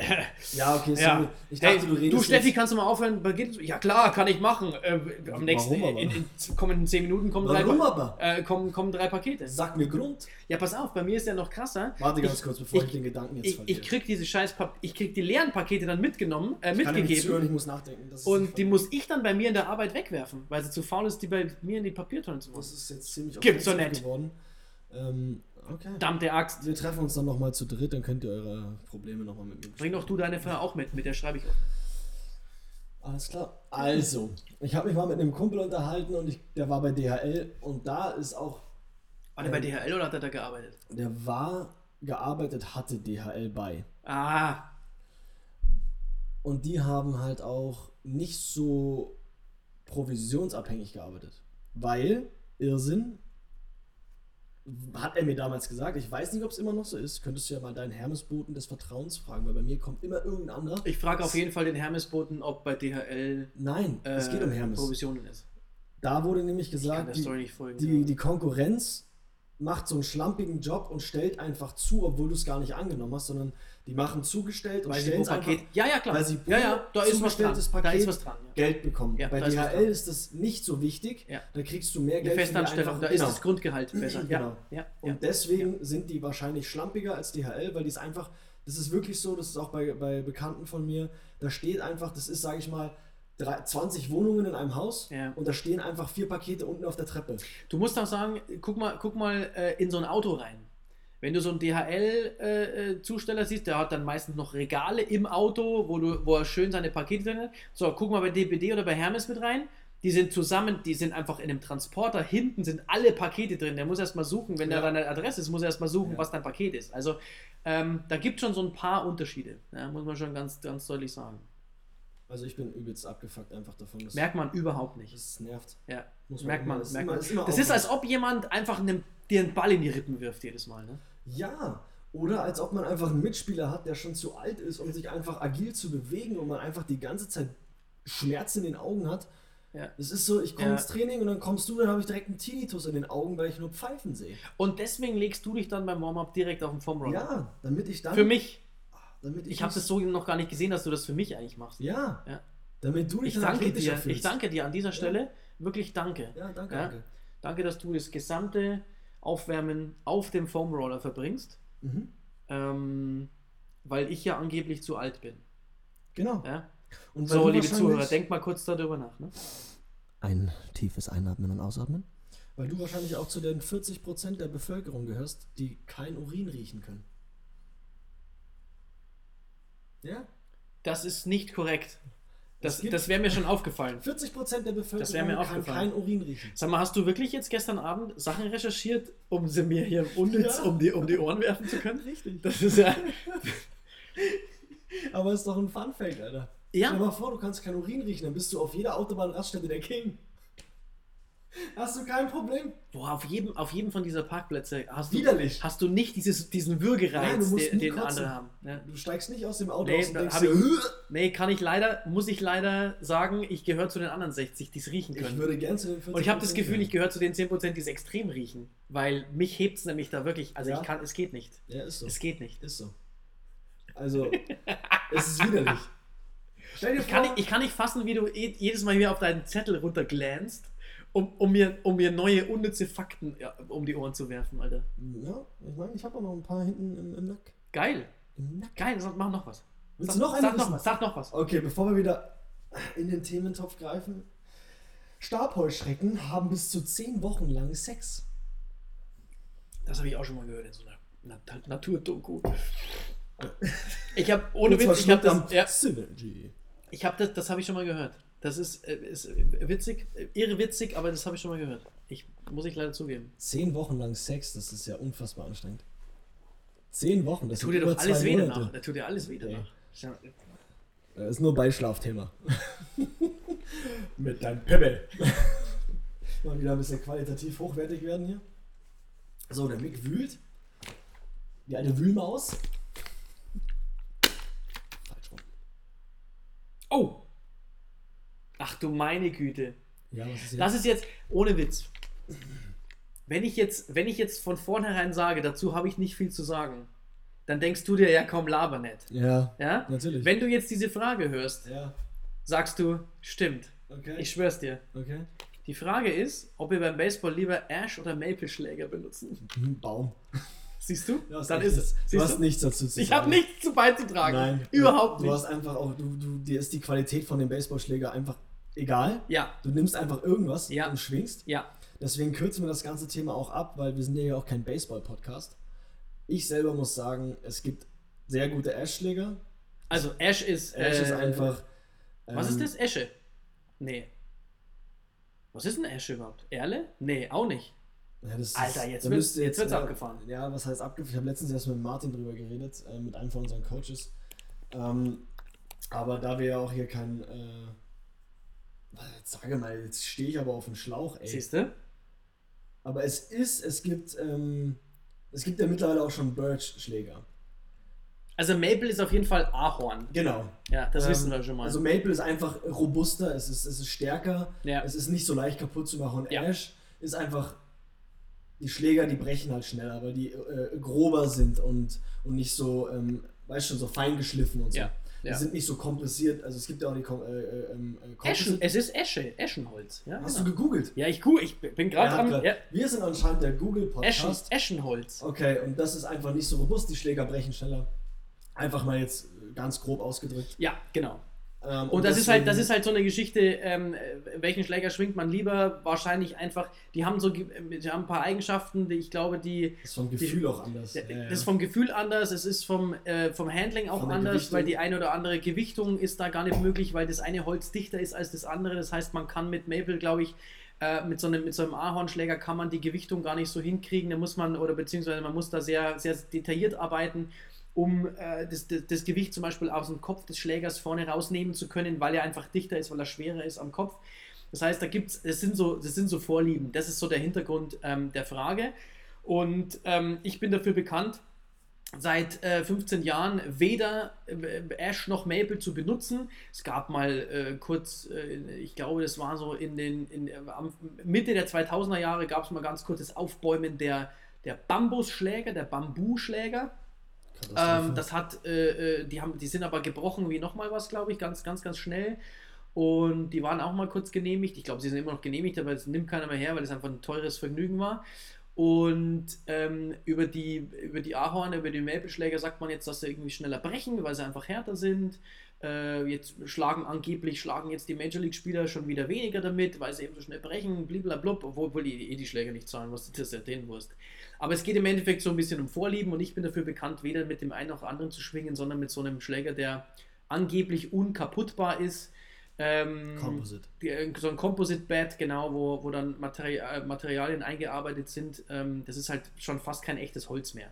Ja, okay, sorry. Ja. Ich dachte, hey, du redest Steffi, jetzt- kannst du mal aufhören? Ja klar, kann ich machen. Äh, am nächsten, Warum aber? in, in, kommen in 10 Minuten kommen drei, Warum aber? äh, kommen, kommen drei Pakete. Sag mir Grund. Ja, pass auf, bei mir ist ja noch krasser. Warte ganz Ich- kurz, bevor ich, ich- den Gedanken jetzt Ich, verliere. ich krieg diese scheiß Pap ich krieg die leeren Pakete dann mitgenommen, äh, Ich kann ja nicht zuhören, mitgegeben ich muss nachdenken. Und die muss ich dann bei mir in der Arbeit wegwerfen, weil sie zu faul ist, die bei mir in die Papiertonne zu machen. Das ist jetzt ziemlich Gibt's offensiv nicht. geworden. Ähm, okay. Verdammte Axt. Wir treffen uns dann nochmal zu dritt, dann könnt ihr eure Probleme nochmal mit mir Bring doch du deine Frau auch mit, mit der schreibe ich auf. Alles klar. Also, ich habe mich mal mit einem Kumpel unterhalten und ich, der war bei DHL und da ist auch, War der bei DHL oder hat er da gearbeitet? der war gearbeitet, hatte DHL bei. Ah, Und die haben halt auch nicht so provisionsabhängig gearbeitet. Weil, Irrsinn, hat er mir damals gesagt, ich weiß nicht, ob es immer noch so ist, könntest du ja mal deinen Hermesboten des Vertrauens fragen, weil bei mir kommt immer irgendein anderer. ich frage auf jeden Fall den Hermesboten, ob bei DHL Nein, äh, es geht um Hermes. Provisionen ist. Da wurde nämlich gesagt, die, folgen. die, die Konkurrenz macht so einen schlampigen Job und stellt einfach zu, obwohl du es gar nicht angenommen hast, sondern die machen zugestellt und weil sie stellen Paket. einfach, Ja, ja, klar. weil sie ja, ja, da ist was dran. zugestelltes Da Paket ist was dran. Ja. Geld bekommen. Ja, Bei da DHL ist das nicht so wichtig. Ja. Da kriegst du mehr Geld. die Festanstellung, da ist genau. das Grundgehalt besser. Ja, Genau. ja, Und deswegen sind die wahrscheinlich schlampiger als DHL, weil die es einfach, das ist wirklich so, das ist auch bei, bei Bekannten von mir, da steht einfach, das ist, sage ich mal, drei- 20 Wohnungen in einem Haus Ja. und da stehen einfach vier Pakete unten auf der Treppe. Du musst auch sagen, guck mal, guck mal äh, in so ein Auto rein. Wenn du so einen DHL-Zusteller siehst, der hat dann meistens noch Regale im Auto, wo, du, wo er schön seine Pakete drin hat. So, guck mal bei DPD oder bei Hermes mit rein. Die sind zusammen, die sind einfach in einem Transporter. Hinten sind alle Pakete drin. Der muss erstmal suchen, wenn Ja. er deine Adresse ist, muss er erstmal suchen, Ja. was dein Paket ist. Also ähm, da gibt es schon so ein paar Unterschiede. Ja, muss man schon ganz, ganz deutlich sagen. Also ich bin übelst abgefuckt einfach davon. Das, Merkt man überhaupt nicht. das nervt. Ja, Muss merkt man. immer- ist merkt man. ist immer das ist, als ob jemand einfach einem, dir einen Ball in die Rippen wirft jedes Mal. Ne? Ja, Oder als ob man einfach einen Mitspieler hat, der schon zu alt ist, um sich einfach agil zu bewegen und man einfach die ganze Zeit Schmerz in den Augen hat. Ja. Es ist so, ich komme Ja. ins Training und dann kommst du, dann habe ich direkt einen Tinnitus in den Augen, weil ich nur Pfeifen sehe. Und deswegen legst du dich dann beim Warm-Up direkt auf den Foam Roller. Ja, damit ich dann. Für mich. Damit ich Ich habe das so noch gar nicht gesehen, dass du das für mich eigentlich machst. Ja, Ja. damit du dich Ich danke dir. Ich fühlst. danke dir an dieser Stelle. Wirklich danke. Ja, danke, Ja. danke. Danke, dass du das gesamte Aufwärmen auf dem Foam Roller verbringst. Mhm. Ähm, weil ich ja angeblich zu alt bin. Genau. Ja? Und weil So, du liebe wahrscheinlich- Zuhörer, denkt mal kurz darüber nach. Ne? Ein tiefes Einatmen und Ausatmen. Weil du wahrscheinlich auch zu den 40% der Bevölkerung gehörst, die kein Urin riechen können. Ja? Das ist nicht korrekt. Das, das wäre mir schon aufgefallen. 40% der Das wär mir Bevölkerung kann kein Urin riechen. Sag mal, hast du wirklich jetzt gestern Abend Sachen recherchiert, um sie mir hier unnütz Ja. um, die, um die Ohren werfen zu können? Richtig. Das ist ja. *laughs* Aber ist doch ein Fun-Fact, Alter. Ja. Stell dir mal vor, du kannst kein Urin riechen, dann bist du auf jeder Autobahnraststätte der King. Hast du kein Problem? Boah, auf jedem, auf jedem von dieser Parkplätze hast du, Widerlich. hast du nicht dieses, diesen Nein, du Würgereiz, musst den, den andere haben. Ja. Du steigst nicht aus dem Auto Nee, aus und denkst dir, ich-! Nee, kann ich leider, muss ich leider sagen, ich gehöre zu den anderen 60, die es riechen ich können. würde gern zu den 40 Und ich habe das Gefühl, ich gehöre zu den 10%, die es extrem riechen. Weil mich hebt es nämlich da wirklich. Also Ja. ich kann, es geht nicht. Ja, ist so. Es geht nicht. Ist so. Also, es ist widerlich. *laughs* Stell dir Ich kann, vor, nicht, ich kann nicht fassen, wie du jedes Mal hier auf deinen Zettel runterglänzt, um, um, mir, um mir neue unnütze Fakten ja, um die Ohren zu werfen, Alter. ja, ich meine, ich habe auch noch ein paar hinten im, im Nack. Geil. Im Nack. Geil, sag, mach noch was. Willst sag, du noch sag noch was, sag noch was. Okay, bevor wir wieder in den Thementopf greifen. Stabheuschrecken haben bis zu 10 Wochen lang Sex. Das habe ich auch schon mal gehört in so einer Nat Naturdoku. Ich habe, ohne Witz, ich habe das, ja, ich hab das, das habe ich schon mal gehört. Das ist, äh, ist witzig, äh, irre witzig, aber das habe ich schon mal gehört. Ich, muss ich leider zugeben. 10 Wochen lang Sex, das ist ja unfassbar anstrengend. 10 Wochen, das Das tut dir doch alles weh danach. Da tut dir alles weh danach. Ja. Das ist nur Beischlafthema. *laughs* Mit deinem Pimmel. *laughs* Mal wieder ein bisschen qualitativ hochwertig werden hier. So, der Mick wühlt. Die alte Wühlmaus. Falsch rum. Oh! Ach du meine Güte. Ja, was ist jetzt? Das ist jetzt, ohne Witz. Wenn ich jetzt, wenn ich jetzt von vornherein sage, dazu habe ich nicht viel zu sagen, dann denkst du dir ja kaum laber nicht. ja, Ja? natürlich. Wenn du jetzt diese Frage hörst, ja, sagst du, stimmt. okay. Ich schwör's dir. okay. Die Frage ist, ob wir beim Baseball lieber Ash oder Maple-Schläger benutzen. Hm, Baum. Siehst du? Du hast Dann ist es. Du hast du? nichts dazu zu Ich sagen. habe nichts zu beizutragen. Nein. Überhaupt Du nicht. hast einfach auch, du, du, dir ist die Qualität von dem Baseballschläger einfach egal. Ja, Du nimmst einfach irgendwas Ja. und schwingst. ja. Deswegen kürzen wir das ganze Thema auch ab, weil wir sind ja auch kein Baseball-Podcast. Ich selber muss sagen, es gibt sehr gute Ash-Schläger. Also Ash ist. Ash ist äh, einfach. Was ähm, ist das? Esche? Nee. Was ist ein Esche überhaupt? Erle? Nee, auch nicht. Ja, das Alter, ist- jetzt müsst ihr jetzt wird's ja, abgefahren. Ja, was heißt abgefahren? Ich habe letztens erst mit Martin drüber geredet, äh, mit einem von unseren Coaches. Ähm, aber da wir ja auch hier kein. Äh, jetzt sage mal, jetzt stehe ich aber auf dem Schlauch, ey. Siehst du? Aber es ist, es gibt, ähm, es gibt ja mittlerweile auch schon Birch-Schläger. Also Maple ist auf jeden Fall Ahorn. Genau. Ja, das Ähm, wissen wir schon mal. Also Maple ist einfach robuster, es ist, es ist stärker, Ja. es ist nicht so leicht kaputt zu machen. Ja. Ash ist einfach, die Schläger, die brechen halt schneller, weil die äh, grober sind und, und nicht so, ähm, weißt schon, so fein geschliffen und so. Ja, Die ja. sind nicht so kompressiert, also es gibt ja auch die Kom äh, äh, ähm, äh, Eschen, es ist Esche, Eschenholz. Ja, Hast genau. du gegoogelt? ja ich, ich bin Er gerade am. grad- Ja, Wir sind anscheinend der Eschen, Google-Podcast. Eschenholz. Okay, und das ist einfach nicht so robust, die Schläger brechen schneller. Einfach mal jetzt ganz grob ausgedrückt. Ja, genau. Ähm, Und das ist halt, das deswegen- ist halt so eine Geschichte, ähm, äh, welchen Schläger schwingt man lieber? Wahrscheinlich einfach, die haben so, die haben ein paar Eigenschaften, die ich glaube, die, Das ist vom Gefühl auch anders. das Ja, ist vom Gefühl anders, es ist vom, äh, vom Handling auch anders, Gewichtung. weil die eine oder andere Gewichtung ist da gar nicht möglich, weil das eine Holz dichter ist als das andere. Das heißt, man kann mit Maple, glaube ich, äh, mit, so einem, mit so einem Ahornschläger kann man die Gewichtung gar nicht so hinkriegen. Da muss man, oder beziehungsweise man muss da sehr, sehr detailliert arbeiten, um äh, das, das, das Gewicht zum Beispiel aus dem Kopf des Schlägers vorne rausnehmen zu können, weil er einfach dichter ist, weil er schwerer ist am Kopf. Das heißt, da gibt's, das sind so, das sind so Vorlieben. Das ist so der Hintergrund ähm, der Frage. Und ähm, ich bin dafür bekannt, seit äh, 15 Jahren weder äh, Ash noch Maple zu benutzen. Es gab mal äh, kurz, äh, ich glaube, das war so in den in, äh, Mitte der 2000er Jahre gab es mal ganz kurz das Aufbäumen der, der Bambusschläger, der Bambuschläger. Ähm, das hat, äh, die, haben, die sind aber gebrochen wie nochmal was, glaube ich, ganz, ganz, ganz schnell. Und die waren auch mal kurz genehmigt. Ich glaube, sie sind immer noch genehmigt, aber es nimmt keiner mehr her, weil es einfach ein teures Vergnügen war. Und ähm, über, die, über die Ahorn, über die Maple-Schläger sagt man jetzt, dass sie irgendwie schneller brechen, weil sie einfach härter sind. Äh, jetzt schlagen angeblich, schlagen jetzt die Major League-Spieler schon wieder weniger damit, weil sie eben so schnell brechen, blablabla, obwohl, die eh die Schläger nicht zahlen, was das ist ja denen Wurst. Aber es geht im Endeffekt so ein bisschen um Vorlieben und ich bin dafür bekannt, weder mit dem einen noch anderen zu schwingen, sondern mit so einem Schläger, der angeblich unkaputtbar ist ähm, Composite. Äh, so ein Composite-Bed, genau, wo, wo dann Materi äh, Materialien eingearbeitet sind. Ähm, das ist halt schon fast kein echtes Holz mehr.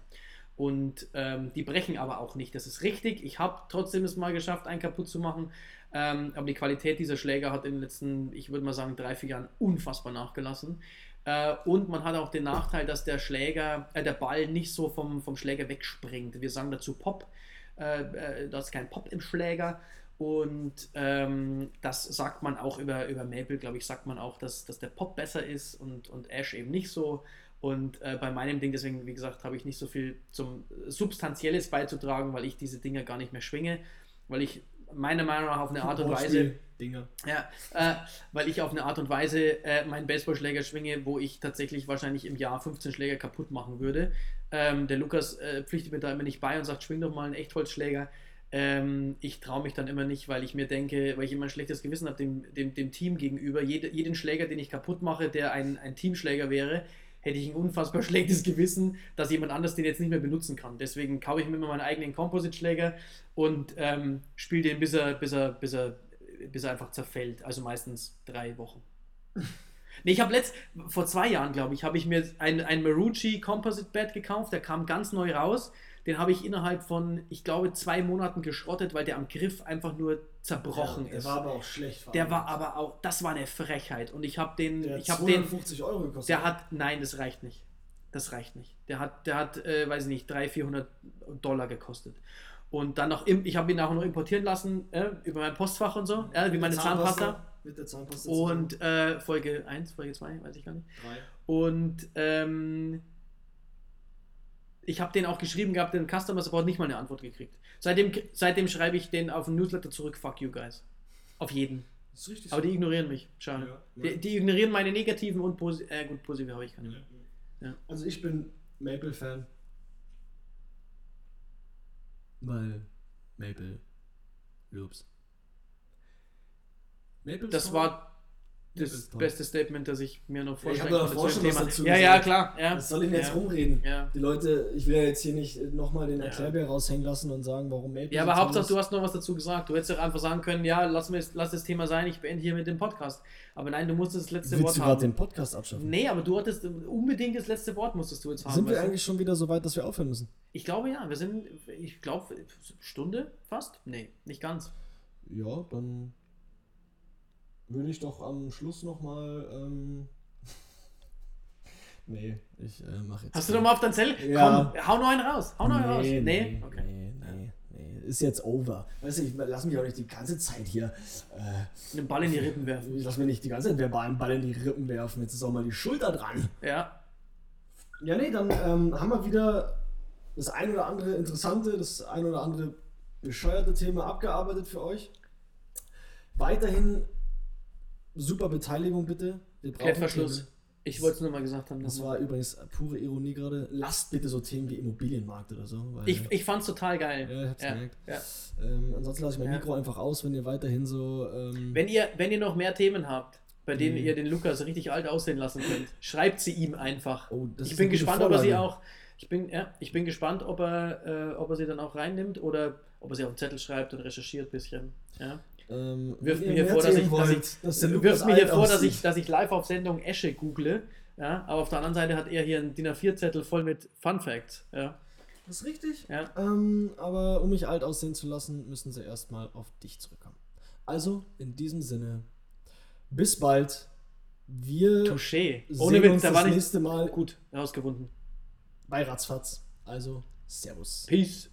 Und ähm, die brechen aber auch nicht. Das ist richtig. Ich habe trotzdem es mal geschafft, einen kaputt zu machen. Ähm, aber die Qualität dieser Schläger hat in den letzten, ich würde mal sagen, drei, vier Jahren unfassbar nachgelassen. Äh, und man hat auch den Nachteil, dass der Schläger, äh, der Ball nicht so vom, vom Schläger wegspringt. Wir sagen dazu Pop. Äh, äh da ist kein Pop im Schläger. Und ähm, das sagt man auch über, über Maple, glaube ich, sagt man auch, dass, dass der Pop besser ist und, und Ash eben nicht so. Und äh, bei meinem Ding, deswegen, wie gesagt, habe ich nicht so viel zum Substanzielles beizutragen, weil ich diese Dinger gar nicht mehr schwinge, weil ich meiner Meinung nach auf eine Art und Weise. Dinge. Ja, äh, weil ich auf eine Art und Weise äh, meinen Baseballschläger schwinge, wo ich tatsächlich wahrscheinlich im Jahr 15 Schläger kaputt machen würde. Ähm, der Lukas äh, pflichtet mir da immer nicht bei und sagt, schwing doch mal einen Echtholzschläger. Ähm, ich traue mich dann immer nicht, weil ich mir denke, weil ich immer ein schlechtes Gewissen habe dem, dem, dem Team gegenüber. Jede, jeden Schläger, den ich kaputt mache, der ein, ein Teamschläger wäre, hätte ich ein unfassbar *laughs* schlechtes Gewissen, dass jemand anders den jetzt nicht mehr benutzen kann. Deswegen kaufe ich mir immer meinen eigenen Composite-Schläger und ähm, spiele den, bis er, bis, er, bis, er, bis er einfach zerfällt. Also meistens drei Wochen. *laughs* Nee, ich habe letzt, vor zwei Jahren, glaube ich, habe ich mir ein, ein Marucci Composite Bed gekauft, der kam ganz neu raus. Den habe ich innerhalb von, ich glaube, zwei Monaten geschrottet, weil der am Griff einfach nur zerbrochen ja, der ist. Der war aber auch schlecht. Der war aber auch, das war eine Frechheit. Und ich habe den, der ich habe den, Euro gekostet. Der hat, nein, das reicht nicht. Das reicht nicht. Der hat, der hat, äh, weiß ich nicht, 300, 400 Dollar gekostet. Und dann noch, ich habe ihn auch noch importieren lassen äh, über mein Postfach und so, äh, wie meine Zahnpasta. Zahnpasta. Mit der Zahnpasta. Und äh, Folge 1, Folge 2, weiß ich gar nicht. Drei. Und ähm, ich habe den auch geschrieben gehabt, den Customer Support nicht mal eine Antwort gekriegt. Seitdem, seitdem schreibe ich den auf den Newsletter zurück, fuck you guys. Auf jeden. Das ist richtig Aber so. die ignorieren mich. Schade. Ja, die, die, ignorieren meine negativen und positive. Äh, gut, positive habe ich keine. Ja. Also ich bin Maple-Fan. Weil Maple Loops. Maple das war das beste Statement, das ich mir noch vorstellen ja, ich konnte zu dem Thema. Dazu ja, ja, klar. Ja. Was soll ich denn jetzt ja. rumreden? Ja. Die Leute, ich will ja jetzt hier nicht nochmal den Erklärbär raushängen lassen und sagen, warum Maple. Ja, aber Hauptsache, du hast noch was dazu gesagt. Du hättest doch einfach sagen können, ja, lass, mir, lass das Thema sein, ich beende hier mit dem Podcast. Aber nein, du musstest das letzte Willst Wort du haben. den Podcast abschaffen? Nee, aber du hattest unbedingt das letzte Wort musstest du jetzt haben. Sind wir eigentlich schon wieder so weit, dass wir aufhören müssen? Ich glaube ja. Wir sind, ich glaube, Stunde fast? Nee, nicht ganz. Ja, dann würde ich doch am Schluss nochmal. Ähm *laughs* nee, ich äh, mache jetzt. Hast du nochmal auf dein Zettel? Ja. Komm, hau noch einen raus. Hau noch einen raus. Nee, nee, okay. nee, nee, nee. Ist jetzt over. Weißt du, ich lass mich auch nicht die ganze Zeit hier. Äh, einen Ball in die Rippen werfen. Ich lass mir nicht die ganze Zeit einen Ball in die Rippen werfen. Jetzt ist auch mal die Schulter dran. Ja. Ja, nee, dann ähm, haben wir wieder das ein oder andere interessante, das ein oder andere bescheuerte Thema abgearbeitet für euch. Weiterhin super Beteiligung bitte. Klettverschluss. Ich wollte es nur mal gesagt haben. Das war übrigens pure Ironie gerade. Lasst bitte so Themen wie Immobilienmarkt oder so. Ich ich fand es total geil. Ja, ich hab's ja, gemerkt. Ja. Ähm, ansonsten lasse ich mein Mikro einfach aus, wenn ihr weiterhin so. Ähm, wenn, ihr, wenn ihr noch mehr Themen habt, bei denen ihr den Lukas richtig alt aussehen lassen könnt, *laughs* schreibt sie ihm einfach. Oh, ich bin gespannt, ob er sie auch. Ich bin, ja, ich bin gespannt, ob er, äh, ob er sie dann auch reinnimmt oder ob er sie auf den Zettel schreibt und recherchiert ein bisschen. Ja. Ähm, wirft mir hier vor, dass ich, wollt, dass ich, wirft mir hier vor dass, ich, dass ich live auf Sendung Esche google. Ja, aber auf der anderen Seite hat er hier einen DIN A4-Zettel voll mit Fun Facts. Ja. Das ist richtig. Ja. Ähm, aber um mich alt aussehen zu lassen, müssen sie erstmal auf dich zurückkommen. Also, in diesem Sinne, bis bald. Wir Touché. Ohne Witz, da war nicht nächste Mal gut herausgefunden. Bei Ratzfatz. Also, Servus. Peace.